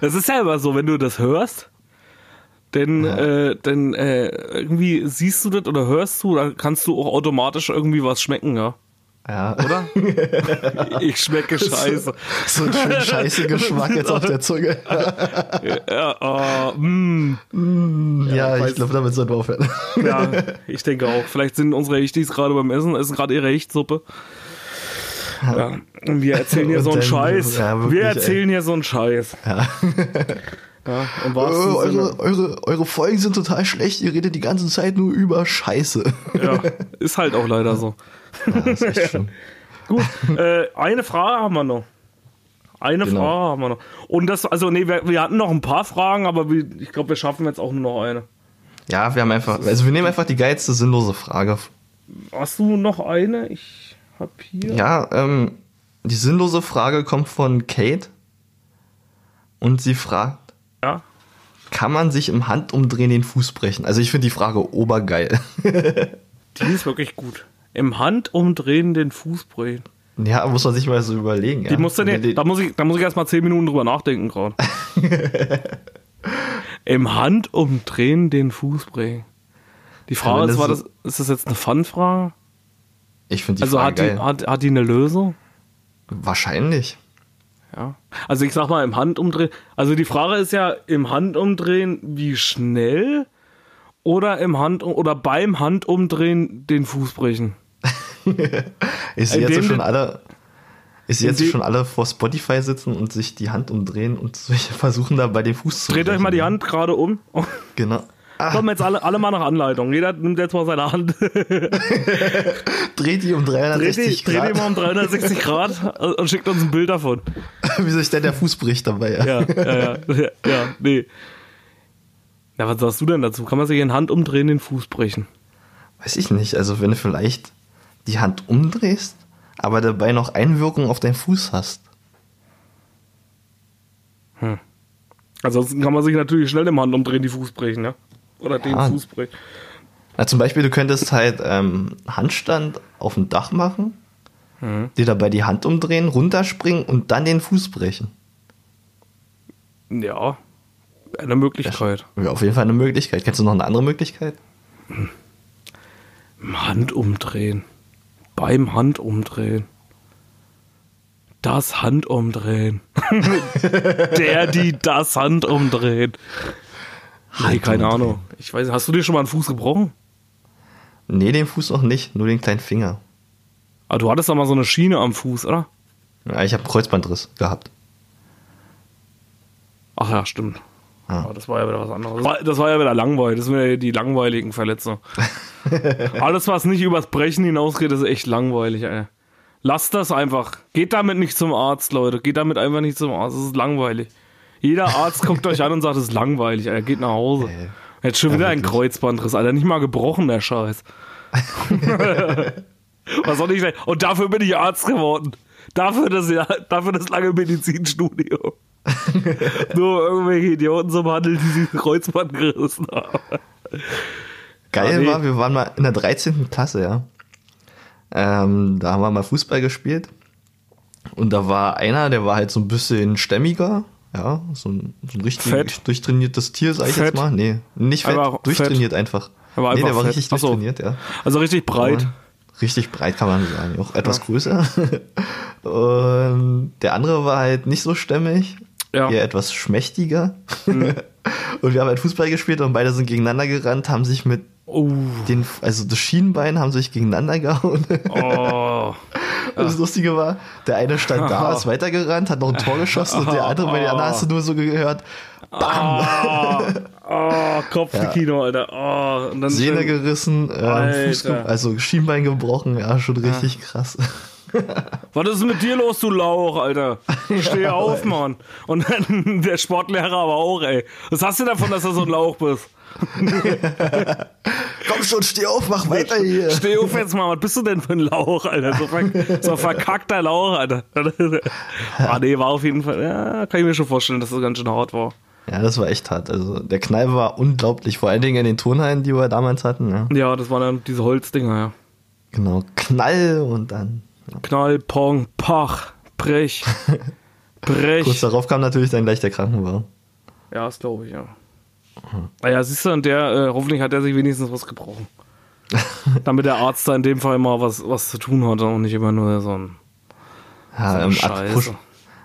das ist ja immer so, wenn du das hörst, dann, äh, dann äh, irgendwie siehst du das oder hörst du, dann kannst du auch automatisch irgendwie was schmecken, ja. Ja. Oder? ich schmecke Scheiße. So ein schön scheiße Geschmack jetzt auf der Zunge. Ja, oh, mm. ja, weiß- ich glaube, damit sollten wir aufhören. Ja, ich denke auch. Vielleicht sind unsere Hechtis gerade beim Essen, essen gerade ihre Hechtsuppe. Ja, und wir erzählen hier so einen Scheiß. ja, wirklich, wir erzählen hier so einen Scheiß. Ja. Ja, Äh, eure, eure, eure Folgen sind total schlecht, ihr redet die ganze Zeit nur über Scheiße. Ja, ist halt auch leider so. Ja. Gut, äh, eine Frage haben wir noch. Eine Genau. Frage haben wir noch. Und das, also nee, wir, wir hatten noch ein paar Fragen, aber wir, ich glaube, wir schaffen jetzt auch nur noch eine. Ja, wir haben einfach, also wir nehmen einfach die geilste sinnlose Frage. Hast du noch eine? Ich hab hier. Ja, ähm, die sinnlose Frage kommt von Kate und sie fragt, Ja. kann man sich im Handumdrehen den Fuß brechen? Also ich finde die Frage obergeil. Die ist wirklich gut. Im Handumdrehen den Fuß brechen. Ja, muss man sich mal so überlegen. Die ja. musst du die- da muss ich, da muss ich erst mal zehn Minuten drüber nachdenken gerade. Im Handumdrehen den Fuß brechen. Die Frage wenn ist, das war das, ist das jetzt eine Fun-Frage? ich finde die Also Frage hat die, geil. hat, hat die eine Lösung? Wahrscheinlich. Ja. Also ich sag mal im Handumdrehen. Also die Frage ist ja im Handumdrehen, wie schnell oder im Hand oder beim Handumdrehen den Fuß brechen. Ich sehe jetzt dem- schon alle, ich sehe jetzt dem- schon alle vor Spotify sitzen und sich die Hand umdrehen und versuchen dabei den Fuß zu Dreht euch mal die Hand gerade um. Genau. Ah, Kommen jetzt alle, alle mal nach Anleitung. Jeder nimmt jetzt mal seine Hand. dreht die um Dreht 360 die, dreht die Grad, mal um 360 Grad und schickt uns ein Bild davon. wie sich denn der Fuß bricht dabei. Ja. Ja, ja, ja, ja, nee. Na, was sagst du denn dazu? Kann man sich in Hand umdrehen, den Fuß brechen? Weiß ich nicht. Also wenn du vielleicht die Hand umdrehst, aber dabei noch Einwirkung auf deinen Fuß hast. Ansonsten kann man sich natürlich schnell im Hand umdrehen, die Fuß brechen, ja? Oder den Ja. Fuß brechen. Na, zum Beispiel, du könntest halt ähm, Handstand auf dem Dach machen, Mhm. dir dabei die Hand umdrehen, runterspringen und dann den Fuß brechen. Ja, eine Möglichkeit. Wäre auf jeden Fall eine Möglichkeit. Kennst du noch eine andere Möglichkeit? Im Handumdrehen. Beim Handumdrehen. Das Handumdrehen. Der, die das Handumdrehen. Nee, keine. Ahnung. Ich weiß, hast du dir schon mal einen Fuß gebrochen? Nee, den Fuß noch nicht, nur den kleinen Finger. Ah, du hattest doch mal so eine Schiene am Fuß, oder? Ja, ich habe Kreuzbandriss gehabt. Ach ja, stimmt. Ja. Aber das war ja wieder was anderes. Das war, das ja wieder langweilig. Das sind ja die langweiligen Verletzungen. Alles, was nicht übers Brechen hinausgeht, ist echt langweilig, ey. Lasst das einfach. Geht damit nicht zum Arzt, Leute. Geht damit einfach nicht zum Arzt. Es ist langweilig. Jeder Arzt guckt euch an und sagt, es ist langweilig, Alter. Geht nach Hause. Ey. Jetzt schon Ja, wieder ein wirklich. Kreuzbandriss, Alter. Nicht mal gebrochen, der Scheiß. Was soll ich sagen? Und dafür bin ich Arzt geworden. Dafür das, ja, dafür das lange Medizinstudium. Nur irgendwelche Idioten zum Handel, die sich Kreuzband gerissen haben. Geil nee. war, wir waren mal in der 13. Klasse, ja. Ähm, da haben wir mal Fußball gespielt. Und da war einer, der war halt so ein bisschen stämmiger. Ja, so ein, so ein richtig Fett. durchtrainiertes Tier, sag ich Fett. jetzt mal. Nee, nicht fett, Einfach durchtrainiert einfach. Aber nee, einfach der war fett. richtig Ach so. durchtrainiert, ja. Also richtig breit. Und Richtig breit kann man sagen, auch etwas größer. Und der andere war halt nicht so stämmig, Ja. eher etwas schmächtiger. Mhm. Und wir haben halt Fußball gespielt und beide sind gegeneinander gerannt, haben sich mit Oh. den, also das Schienenbein haben sich gegeneinander gehauen. Oh. Und das Lustige war, der eine stand da, ist weitergerannt, hat noch ein Tor geschossen und der andere, bei der anderen hast du nur so gehört, Oh, oh Kopfkino, Alter. Oh, Sehne gerissen, äh, Fuß also Schienbein gebrochen, ja, schon richtig krass. Was ist mit dir los, du Lauch, Alter? Steh auf, Mann. Und dann der Sportlehrer aber auch, ey. Was hast du davon, dass du so ein Lauch bist? Komm schon, steh auf, mach weiter hier. Steh auf jetzt mal, was bist du denn für ein Lauch, Alter? So, ver so verkackter Lauch, Alter. ah, nee, war auf jeden Fall, ja, kann ich mir schon vorstellen, dass das ganz schön hart war. Ja, das war echt hart. Also der Knall war unglaublich, vor allen Dingen in den Turnhallen, die wir damals hatten. Ja. Ja, das waren dann diese Holzdinger, ja. Genau, Knall und dann. Knall, Pong, Pach, Brech, Brech. Kurz darauf kam natürlich dann gleich der Krankenwagen. Ja, das glaube ich, ja. Naja, siehst du, und der, äh, hoffentlich hat er sich wenigstens was gebrochen. Damit der Arzt da in dem Fall mal was, was zu tun hatte und nicht immer nur so ein. Ja, So ähm, Scheiße. apropos,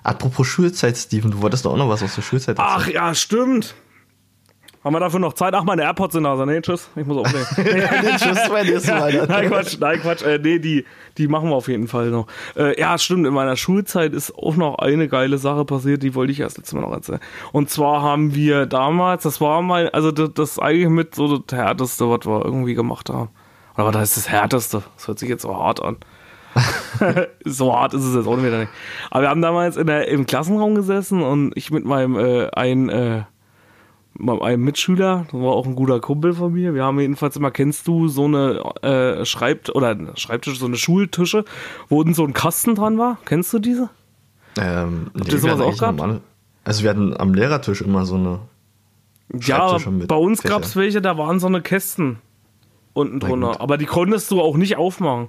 apropos Schulzeit, Steven, du wolltest doch auch noch was aus der Schulzeit Ach ja, stimmt. Haben wir dafür noch Zeit? Ach, meine AirPods sind da. Also, nee, tschüss. Ich muss aufnehmen. erzählen. Tschüss, mein nächstes Mal. dann. nein, Quatsch, nein, Quatsch. Äh, nee, die, die machen wir auf jeden Fall noch. Äh, ja, stimmt. In meiner Schulzeit ist auch noch eine geile Sache passiert, die wollte ich erst letztes Mal noch erzählen. Und zwar haben wir damals, das war mal, also das, das eigentlich mit so das Härteste, was wir irgendwie gemacht haben. Aber das ist das Härteste. Das hört sich jetzt so hart an. so hart ist es jetzt auch wieder nicht. Aber wir haben damals in der, im Klassenraum gesessen und ich mit meinem äh, ein äh, einem Mitschüler, das war auch ein guter Kumpel von mir. Wir haben jedenfalls immer, kennst du so eine äh, Schreibt oder Schreibtisch, so eine Schultische, wo unten so ein Kasten dran war? Kennst du diese? Ähm, nee, ihr sowas auch gehabt? normale- Also wir hatten am Lehrertisch immer so eine. Ja, bei uns gab es welche, da waren so eine Kästen unten drunter. Aber die konntest du auch nicht aufmachen.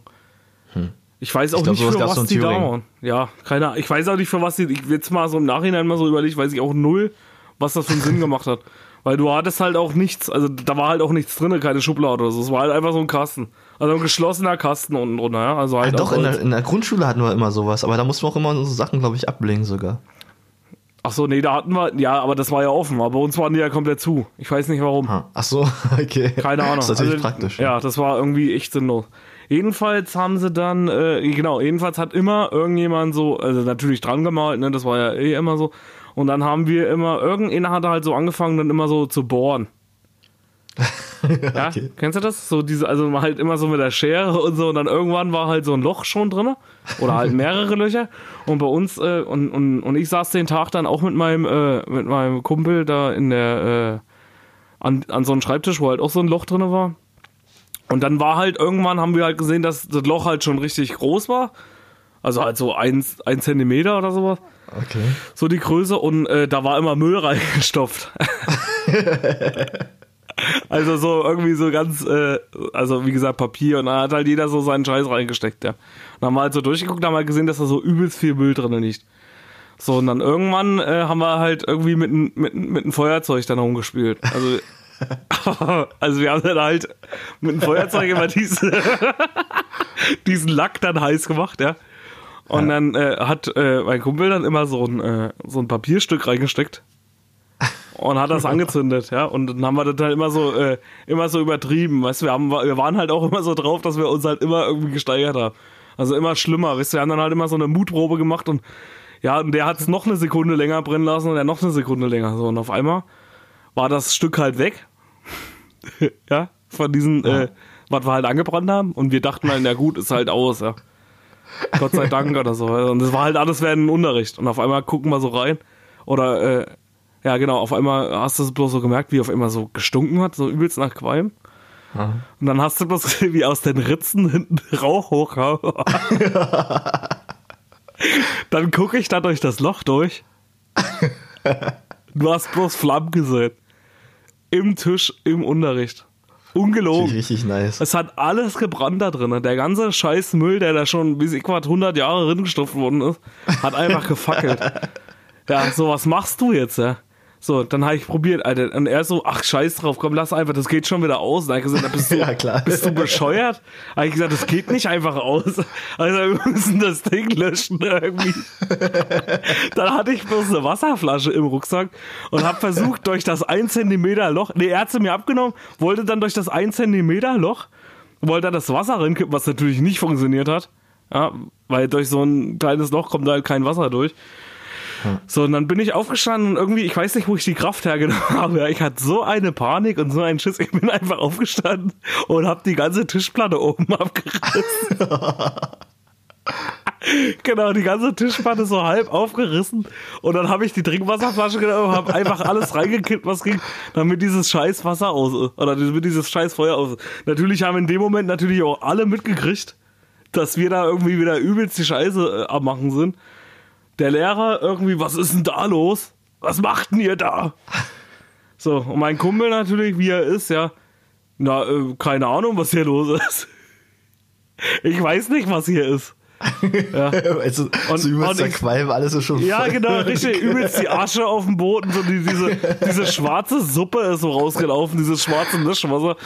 Ich weiß auch Ich glaub, nicht, für was die da waren. Ja, keine Ahnung. Ich weiß auch nicht, für was die. Ich jetzt mal so im Nachhinein mal so überlegt, weiß ich auch null, was das für einen Sinn gemacht hat. Weil du hattest halt auch nichts, also da war halt auch nichts drin, keine Schublade oder so. Es war halt einfach so ein Kasten. Also ein geschlossener Kasten unten drunter, ja. Also Ah, halt doch, aus in Holz. der, in der Grundschule hatten wir immer sowas, aber da mussten wir auch immer unsere Sachen, glaube ich, ablegen sogar. Ach so, nee, da hatten wir, ja, aber das war ja offen. Aber bei uns waren die ja komplett zu. Ich weiß nicht warum. Ach so, okay. Keine Ahnung. Das ist natürlich Also, praktisch. Ja, das war irgendwie echt sinnlos. Jedenfalls haben sie dann, äh, genau, jedenfalls hat immer irgendjemand so, also natürlich dran gemalt, ne, das war ja eh immer so. Und dann haben wir immer, irgendeiner hat halt so angefangen, dann immer so zu bohren. Ja, Okay. kennst du das? So diese, also halt immer so mit der Schere und so und dann irgendwann war halt so ein Loch schon drin oder halt mehrere Löcher und bei uns äh, und, und, und ich saß den Tag dann auch mit meinem äh, mit meinem Kumpel da in der äh, an, an so einem Schreibtisch, wo halt auch so ein Loch drin war. Und dann war halt irgendwann haben wir halt gesehen, dass das Loch halt schon richtig groß war. Also halt so ein, ein Zentimeter oder sowas. Okay. So die Größe und äh, da war immer Müll reingestopft. also so irgendwie so ganz, äh, also wie gesagt Papier und dann hat halt jeder so seinen Scheiß reingesteckt, ja. Und dann haben wir halt so durchgeguckt, haben halt gesehen, dass da so übelst viel Müll drin liegt. So, und dann irgendwann äh, haben wir halt irgendwie mit, mit, mit einem Feuerzeug dann rumgespielt. Also, also wir haben dann halt mit einem Feuerzeug immer diese, diesen Lack dann heiß gemacht, ja. Und dann äh, hat äh, mein Kumpel dann immer so ein, äh, so ein Papierstück reingesteckt und hat das angezündet, ja. Und dann haben wir das halt immer so, äh, immer so übertrieben, weißt du, wir, haben, wir waren halt auch immer so drauf, dass wir uns halt immer irgendwie gesteigert haben. Also immer schlimmer, weißt wir haben dann halt immer so eine Mutprobe gemacht und ja, und der hat es noch eine Sekunde länger brennen lassen und der noch eine Sekunde länger. So, und auf einmal war das Stück halt weg. ja, von diesen, äh, was wir halt angebrannt haben. Und wir dachten halt, na gut, ist halt aus, ja. Gott sei Dank oder so. Und das war halt alles während dem Unterricht. Und auf einmal gucken wir so rein. Oder, äh, ja, genau, auf einmal hast du es bloß so gemerkt, wie auf einmal so gestunken hat, so übelst nach Qualm. Und dann hast du bloß gesehen, wie aus den Ritzen hinten Rauch hochkam. dann gucke ich da durch das Loch durch. Du hast bloß Flammen gesehen. Im Tisch, im Unterricht. Ungelogen. Richtig nice. Es hat alles gebrannt da drin. Der ganze scheiß Müll, der da schon bis ich was 100 Jahre drin gestopft worden ist, hat einfach gefackelt. ja, so was machst du jetzt, ja? So, dann habe ich probiert, Alter. Und er so, ach, scheiß drauf, komm, lass einfach, das geht schon wieder aus. Und ich gesagt, bist du, Ja, klar. bist du bescheuert? Habe ich gesagt, das geht nicht einfach aus. Also, wir müssen das Ding löschen irgendwie. dann hatte ich bloß eine Wasserflasche im Rucksack und habe versucht, durch das 1 Zentimeter Loch, nee, er hat sie mir abgenommen, wollte dann durch das 1 Zentimeter Loch, wollte er das Wasser reinkippen, was natürlich nicht funktioniert hat. Ja, weil durch so ein kleines Loch kommt da halt kein Wasser durch. So, und dann bin ich aufgestanden und irgendwie, ich weiß nicht, wo ich die Kraft hergenommen habe. Ich hatte so eine Panik und so einen Schiss. Ich bin einfach aufgestanden und habe die ganze Tischplatte oben abgerissen. genau, die ganze Tischplatte so halb aufgerissen. Und dann habe ich die Trinkwasserflasche genommen und habe einfach alles reingekippt, was ging, damit dieses scheiß Wasser aus. Oder damit dieses scheiß Feuer aus. Natürlich haben in dem Moment natürlich auch alle mitgekriegt, dass wir da irgendwie wieder übelst die Scheiße äh, am machen sind der Lehrer irgendwie, was ist denn da los? Was macht denn ihr da? So, und mein Kumpel natürlich, wie er ist, ja, na, äh, keine Ahnung, was hier los ist. Ich weiß nicht, was hier ist. Ja. Also, Und- so übelst und der ich- Qualm, alles ist schon Ja, voll. genau, richtig. Übelst die Asche auf dem Boden. So die, diese, diese schwarze Suppe ist so rausgelaufen, dieses schwarze Mischwasser.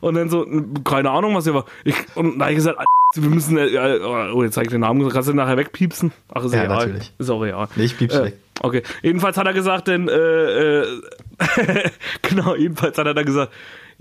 Und dann so, keine Ahnung, was hier war. Ich, und da ich gesagt, wir müssen, äh, oh, jetzt zeig ich den Namen, kannst du den nachher wegpiepsen? Ach, ist Ja, egal. natürlich. Ist auch real. Nee, ich piep's Äh, weg. Okay, jedenfalls hat er gesagt, denn, äh, äh, genau, jedenfalls hat er dann gesagt,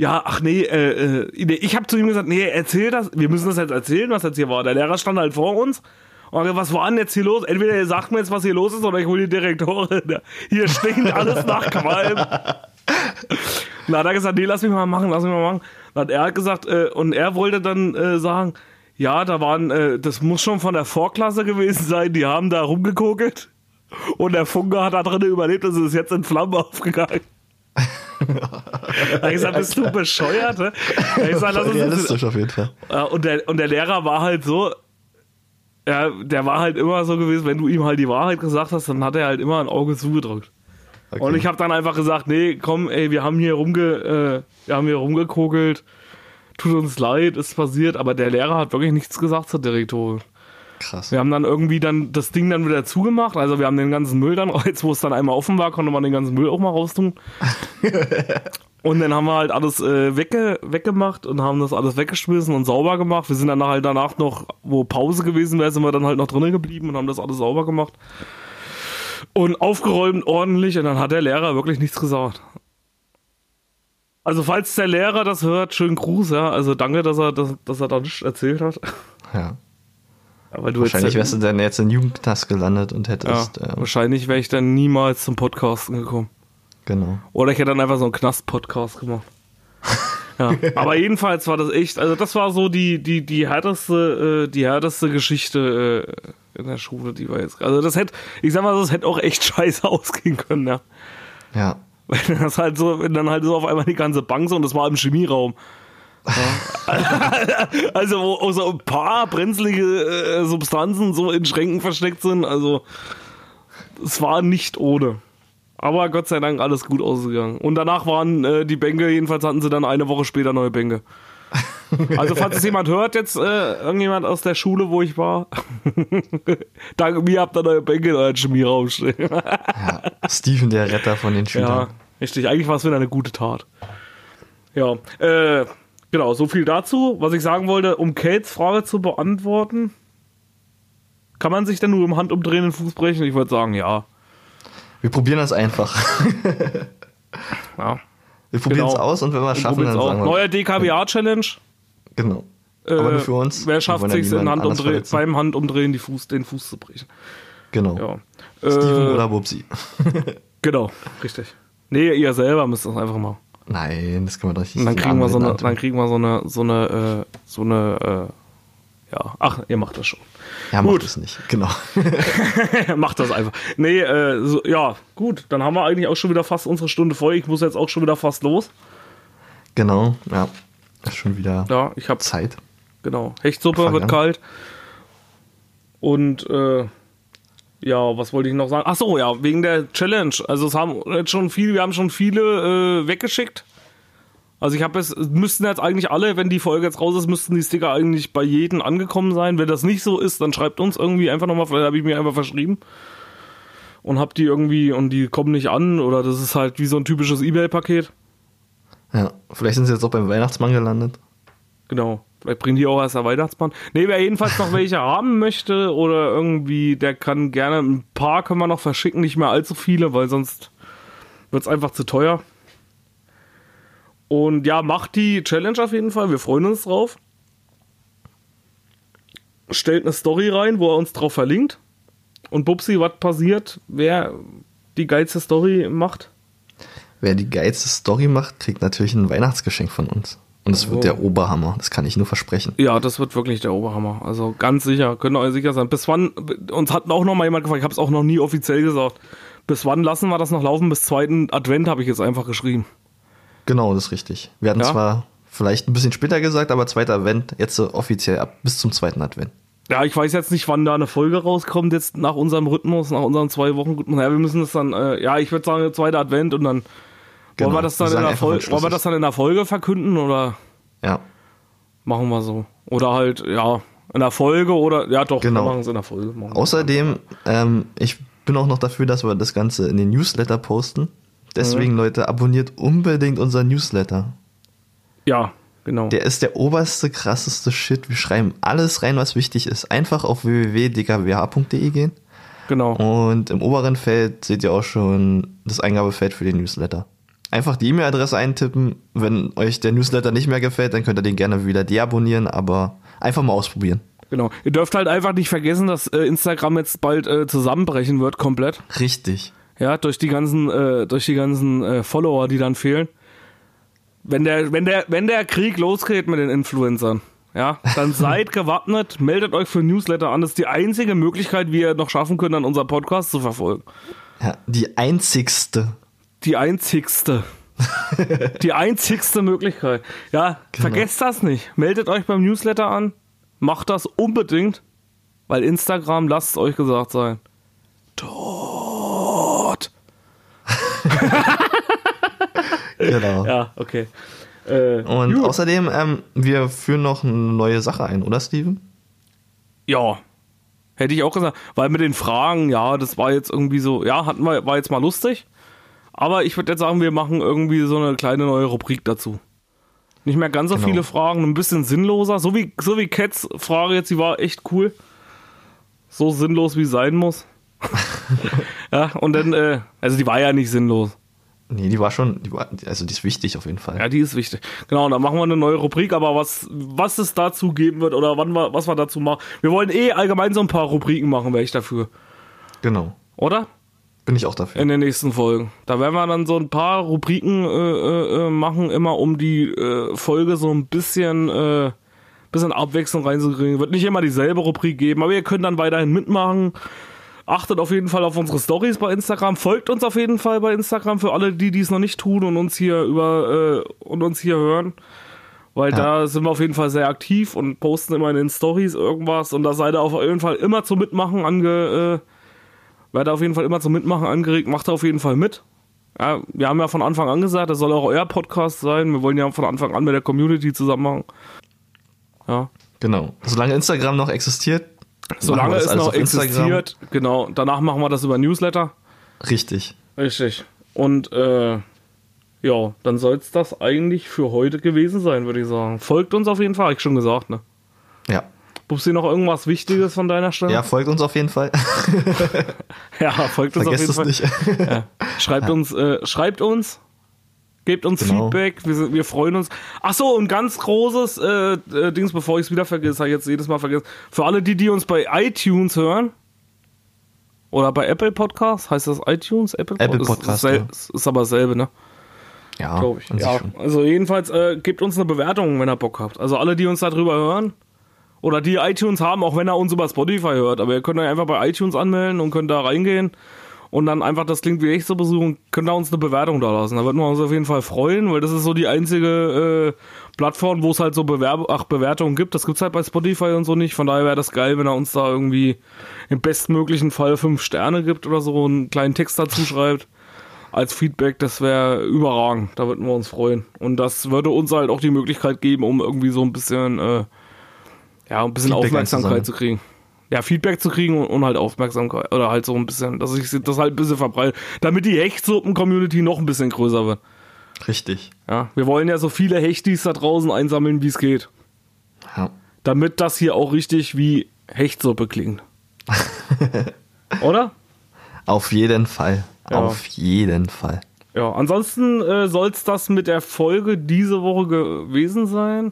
ja, ach nee, äh, äh, ich habe zu ihm gesagt, nee, erzähl das, wir müssen das jetzt erzählen, was jetzt hier war. Der Lehrer stand halt vor uns und was war denn jetzt hier los? Entweder ihr sagt mir jetzt, was hier los ist, oder ich hole die Direktorin. Hier stinkt alles nach Qualm. Dann hat er gesagt, nee, lass mich mal machen, lass mich mal machen. Dann hat er gesagt, äh, und er wollte dann äh, sagen, ja, da waren, äh, das muss schon von der Vorklasse gewesen sein, die haben da rumgekokelt. Und der Funke hat da drin überlebt und ist jetzt in Flammen aufgegangen. Da ich gesagt, bist du bescheuert? Ne? Da ich gesagt, jetzt, Realistisch auf jeden Fall. und, der, und der Lehrer war halt so, ja, der war halt immer so gewesen, wenn du ihm halt die Wahrheit gesagt hast, dann hat er halt immer ein Auge zugedrückt. Okay. Und ich habe dann einfach gesagt, nee, komm, ey, wir haben hier rumge, äh, wir haben hier rumgekokelt, tut uns leid, ist passiert, aber der Lehrer hat wirklich nichts gesagt zur Direktorin. Krass. Wir haben dann irgendwie dann das Ding dann wieder zugemacht, also wir haben den ganzen Müll dann, jetzt wo es dann einmal offen war, konnte man den ganzen Müll auch mal raustun. und dann haben wir halt alles äh, wegge weggemacht und haben das alles weggeschmissen und sauber gemacht. Wir sind dann halt danach noch, wo Pause gewesen wäre, sind wir dann halt noch drinnen geblieben und haben das alles sauber gemacht. Und aufgeräumt ordentlich und dann hat der Lehrer wirklich nichts gesagt. Also falls der Lehrer das hört, schönen Gruß, ja. Also danke, dass er, dass, dass er da nichts erzählt hat. Ja. Aber du Wahrscheinlich wärst du dann jetzt in Jugendknast gelandet und ja, hättest. ähm, wahrscheinlich wäre ich dann niemals zum Podcasten gekommen. genau. Oder ich hätte dann einfach so einen Knast-Podcast gemacht. ja, aber jedenfalls war das echt, also das war so die, die, die härteste, äh, die härteste Geschichte äh, in der Schule, die war jetzt. Also das hätte, ich sag mal, das hätte auch echt scheiße ausgehen können, ja. Ja. Wenn das halt so, wenn dann halt so auf einmal die ganze Bank so und das war im Chemieraum. Ja. also wo auch so ein paar brenzlige äh, Substanzen so in Schränken versteckt sind. Also es war nicht ohne. Aber Gott sei Dank alles gut ausgegangen. Und danach waren äh, die Bänke, jedenfalls hatten sie dann eine Woche später neue Bänke. Also falls es jemand hört, jetzt äh, irgendjemand aus der Schule, wo ich war, danke mir habt ihr neue Bänke in euren Chemieraum stehen. Steven, der Retter von den Ja, Schülern. richtig. Eigentlich war es wieder eine gute Tat. Ja, äh, genau, so viel dazu. Was ich sagen wollte, um Kates Frage zu beantworten, kann man sich denn nur im Handumdrehen den Fuß brechen? Ich würde sagen, ja. Wir probieren das einfach. ja. Wir probieren es Genau. aus und wenn wir es schaffen, dann sagen wir. Neuer DKBA-Challenge. Genau. Äh, Aber nur für uns. Wer schafft Handumdrehen, verletzen. beim Handumdrehen die Fuß, den Fuß zu brechen? Genau. Ja. Steven Äh, oder Bubsi. Genau, richtig. Nee, ihr selber müsst das einfach machen. Nein, das kann man doch nicht. Und dann kriegen wir so eine, dann kriegen wir so eine, so eine, äh, so eine, äh, ja, ach, ihr macht das schon. Ja, Gut. macht es nicht. Genau. macht das einfach. Nee, äh, so, ja, gut, dann haben wir eigentlich auch schon wieder fast unsere Stunde voll. Ich muss jetzt auch schon wieder fast los. genau. Ja. Ist schon wieder Ja, ich habe Zeit. genau. Hechtsuppe Fang wird an. kalt. Und äh, Ja, was wollte ich noch sagen? Ach so, ja, wegen der Challenge. Also es haben jetzt schon viele, wir haben schon viele äh, weggeschickt. Also ich habe es müssten jetzt eigentlich alle, wenn die Folge jetzt raus ist, müssten die Sticker eigentlich bei jedem angekommen sein. Wenn das nicht so ist, dann schreibt uns irgendwie einfach nochmal, vielleicht habe ich mir einfach verschrieben und hab die irgendwie und die kommen nicht an oder das ist halt wie so ein typisches Ebay-Paket. Ja, vielleicht sind sie jetzt auch beim Weihnachtsmann gelandet. Genau. Vielleicht bringen die auch erst der Weihnachtsmann. Ne, wer jedenfalls noch welche haben möchte oder irgendwie, der kann gerne ein paar können wir noch verschicken, nicht mehr allzu viele, weil sonst wird es einfach zu teuer. Und ja, macht die Challenge auf jeden Fall. Wir freuen uns drauf. Stellt eine Story rein, wo er uns drauf verlinkt. Und Bubsi, was passiert, wer die geilste Story macht? Wer die geilste Story macht, kriegt natürlich ein Weihnachtsgeschenk von uns. Und es wird Oh. der Oberhammer, das kann ich nur versprechen. Ja, das wird wirklich der Oberhammer. Also ganz sicher, könnt ihr euch sicher sein. Bis wann, uns hat auch noch mal jemand gefragt, ich habe es auch noch nie offiziell gesagt. Bis wann lassen wir das noch laufen? Bis zweiten Advent habe ich jetzt einfach geschrieben. Genau, das ist richtig. Wir hatten Ja? zwar vielleicht ein bisschen später gesagt, aber zweiter Advent, jetzt so offiziell ab bis zum zweiten Advent. Ja, ich weiß jetzt nicht, wann da eine Folge rauskommt, jetzt nach unserem Rhythmus, nach unseren zwei Wochen. Ja, wir müssen das dann, äh, ja, ich würde sagen, der zweite Advent und dann Genau. wollen wir das dann in der Folge, wollen wir das dann in der Folge verkünden oder Ja, machen wir so? Oder halt, ja, in der Folge oder, ja doch, Genau. wir machen es in der Folge. Außerdem, ähm, ich bin auch noch dafür, dass wir das Ganze in den Newsletter posten. Deswegen, Leute, abonniert unbedingt unseren Newsletter. Ja, genau. Der ist der oberste, krasseste Shit. Wir schreiben alles rein, was wichtig ist. Einfach auf www.dkwh.de gehen. genau. Und im oberen Feld seht ihr auch schon das Eingabefeld für den Newsletter. Einfach die E-Mail-Adresse eintippen. Wenn euch der Newsletter nicht mehr gefällt, dann könnt ihr den gerne wieder deabonnieren, aber einfach mal ausprobieren. Genau. Ihr dürft halt einfach nicht vergessen, dass äh, Instagram jetzt bald äh, zusammenbrechen wird, komplett. Richtig. Ja, durch die ganzen, äh, durch die ganzen äh, Follower, die dann fehlen. Wenn der, wenn der, wenn der Krieg losgeht mit den Influencern, ja, dann seid gewappnet, meldet euch für Newsletter an. Das ist die einzige Möglichkeit, wie ihr noch schaffen könnt, an unserem Podcast zu verfolgen. Ja, die einzigste. Die einzigste. die einzigste Möglichkeit. Ja, Genau. vergesst das nicht. Meldet euch beim Newsletter an. Macht das unbedingt, weil Instagram, lasst es euch gesagt sein. Tot. Genau. Ja, okay. Äh, Und gut. außerdem, ähm, wir führen noch eine neue Sache ein, oder Steven? ja, hätte ich auch gesagt. Weil mit den Fragen, ja, das war jetzt irgendwie so, ja, hatten wir, war jetzt mal lustig. Aber ich würde jetzt sagen, wir machen irgendwie so eine kleine neue Rubrik dazu. Nicht mehr ganz so Genau. viele Fragen, ein bisschen sinnloser. So wie, so wie Cats Frage jetzt, die war echt cool. So sinnlos wie sein muss. ja, und dann, äh, also die war ja nicht sinnlos. Nee, die war schon, die war, also die ist wichtig auf jeden Fall. Ja, die ist wichtig. Genau, und dann machen wir eine neue Rubrik, aber was, was es dazu geben wird oder wann wir, was wir dazu machen. Wir wollen eh allgemein so ein paar Rubriken machen, wäre ich dafür. Genau. Oder? Bin ich auch dafür. In den nächsten Folgen. Da werden wir dann so ein paar Rubriken äh, äh, äh, machen, immer um die äh, Folge so ein bisschen, äh, bisschen Abwechslung reinzukriegen. Wird nicht immer dieselbe Rubrik geben, aber ihr könnt dann weiterhin mitmachen. Achtet auf jeden Fall auf unsere Stories bei Instagram. Folgt uns auf jeden Fall bei Instagram für alle, die dies noch nicht tun und uns hier über äh, und uns hier hören. Weil Ja. da sind wir auf jeden Fall sehr aktiv und posten immer in den Stories irgendwas und da seid ihr auf jeden Fall immer zum Mitmachen ange, Werdet auf jeden Fall immer zum Mitmachen angeregt, macht auf jeden Fall mit. Ja, wir haben ja von Anfang an gesagt, das soll auch euer Podcast sein. Wir wollen ja von Anfang an mit der Community zusammen machen. Ja. Genau. Solange Instagram noch existiert, Solange es noch existiert, genau. Danach machen wir das über Newsletter. Richtig. Richtig. Und äh, ja, dann soll es das eigentlich für heute gewesen sein, würde ich sagen. Folgt uns auf jeden Fall, hab ich schon gesagt, ne? Ja. Bubsi, noch irgendwas Wichtiges von deiner Stelle? Ja, folgt uns auf jeden Fall. ja folgt uns Vergesst auf es jeden Fall. nicht. Ja. Schreibt uns, äh, schreibt uns, gebt uns Genau. Feedback, wir, wir freuen uns. Ach so, und ganz großes äh, äh, Dings, bevor ich es wieder vergesse, habe ich jetzt jedes Mal vergessen. Für alle die, die uns bei iTunes hören oder bei Apple Podcasts, heißt das iTunes? Apple, Apple Ist- Podcast, Ist, ja. ist, ist aber dasselbe, ne? Ja, Glaube ich. Ja, also jedenfalls äh, gebt uns eine Bewertung, wenn ihr Bock habt. Also alle, die uns darüber hören oder die iTunes haben, auch wenn ihr uns über Spotify hört, aber ihr könnt euch einfach bei iTunes anmelden und könnt da reingehen und dann einfach das klingt wie echt so besuchen, könnt ihr uns eine Bewertung da lassen. Da würden wir uns auf jeden Fall freuen, weil das ist so die einzige äh, Plattformen, wo es halt so Bewerb Ach, Bewertungen gibt. Das gibt's halt bei Spotify und so nicht. Von daher wäre das geil, wenn er uns da irgendwie im bestmöglichen Fall fünf Sterne gibt oder so, einen kleinen Text dazu schreibt. Als Feedback, das wäre überragend. Da würden wir uns freuen. Und das würde uns halt auch die Möglichkeit geben, um irgendwie so ein bisschen, äh, ja, ein bisschen Feedback Aufmerksamkeit zu kriegen. Ja, Feedback zu kriegen und, und halt Aufmerksamkeit. Oder halt so ein bisschen, dass ich das halt ein bisschen verbreite. Damit die Hechtsuppen-Community noch ein bisschen größer wird. Richtig. Ja, wir wollen ja so viele Hechtis da draußen einsammeln, wie es geht. Ja. Damit das hier auch richtig wie Hechtsuppe klingt. Oder? Auf jeden Fall. Ja. Auf jeden Fall. Ja, ansonsten äh, soll es das mit der Folge diese Woche gewesen sein.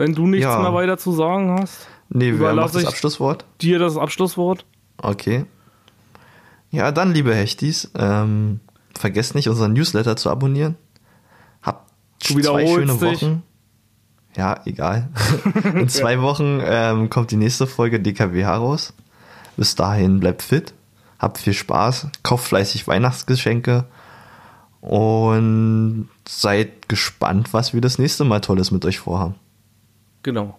Wenn du nichts Ja. mehr weiter zu sagen hast, Nee, wer Überlasse das ich- Abschlusswort? dir das Abschlusswort. Okay. Ja, dann, liebe Hechtis, ähm, vergesst nicht, unseren Newsletter zu abonnieren. Habt zwei schöne dich. Wochen. Ja, egal. In zwei Wochen ähm, kommt die nächste Folge DKWH raus. Bis dahin bleibt fit, habt viel Spaß, kauft fleißig Weihnachtsgeschenke und seid gespannt, was wir das nächste Mal Tolles mit euch vorhaben. Genau.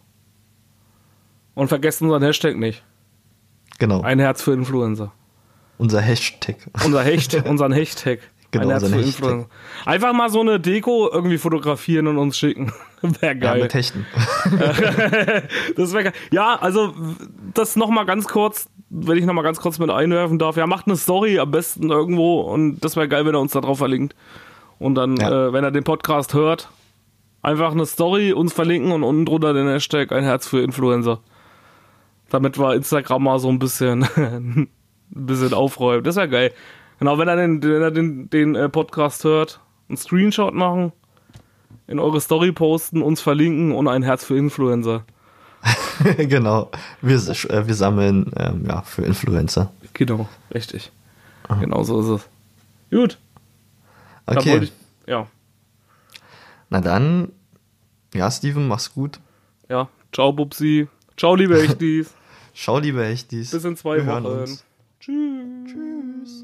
Und vergesst unseren Hashtag nicht. Genau, Ein Herz für Influencer. unser Hashtag. Unser Hecht, unseren Hashtag. Genau, Ein Herz für Hashtag. Influencer. Einfach mal so eine Deko irgendwie fotografieren und uns schicken. Wäre Ja, geil. mit Hechten. Das wäre geil. Ja, also das noch mal ganz kurz, wenn ich noch mal ganz kurz mit einwerfen darf. Ja, macht eine Story am besten irgendwo und das wäre geil, wenn er uns da drauf verlinkt. Und dann, Ja. äh, wenn er den Podcast hört, einfach eine Story uns verlinken und unten drunter den Hashtag ein Herz für Influencer. Damit wir Instagram mal so ein bisschen, ein bisschen aufräumen. Das wäre geil. Genau, wenn er den, wenn er den, den äh, Podcast hört, einen Screenshot machen, in eure Story posten, uns verlinken und ein Herz für Influencer. genau. Wir, äh, wir sammeln ähm, ja, für Influencer. Genau, richtig. Genau so ist es. Gut, Okay. ich. Ja, Na dann, ja, Steven, mach's gut. ja. Ciao, Bubsi. Ciao, liebe Echtis. Schau, liebe Hechtis. Bis in zwei Wir hören Wochen. uns. Tschüss.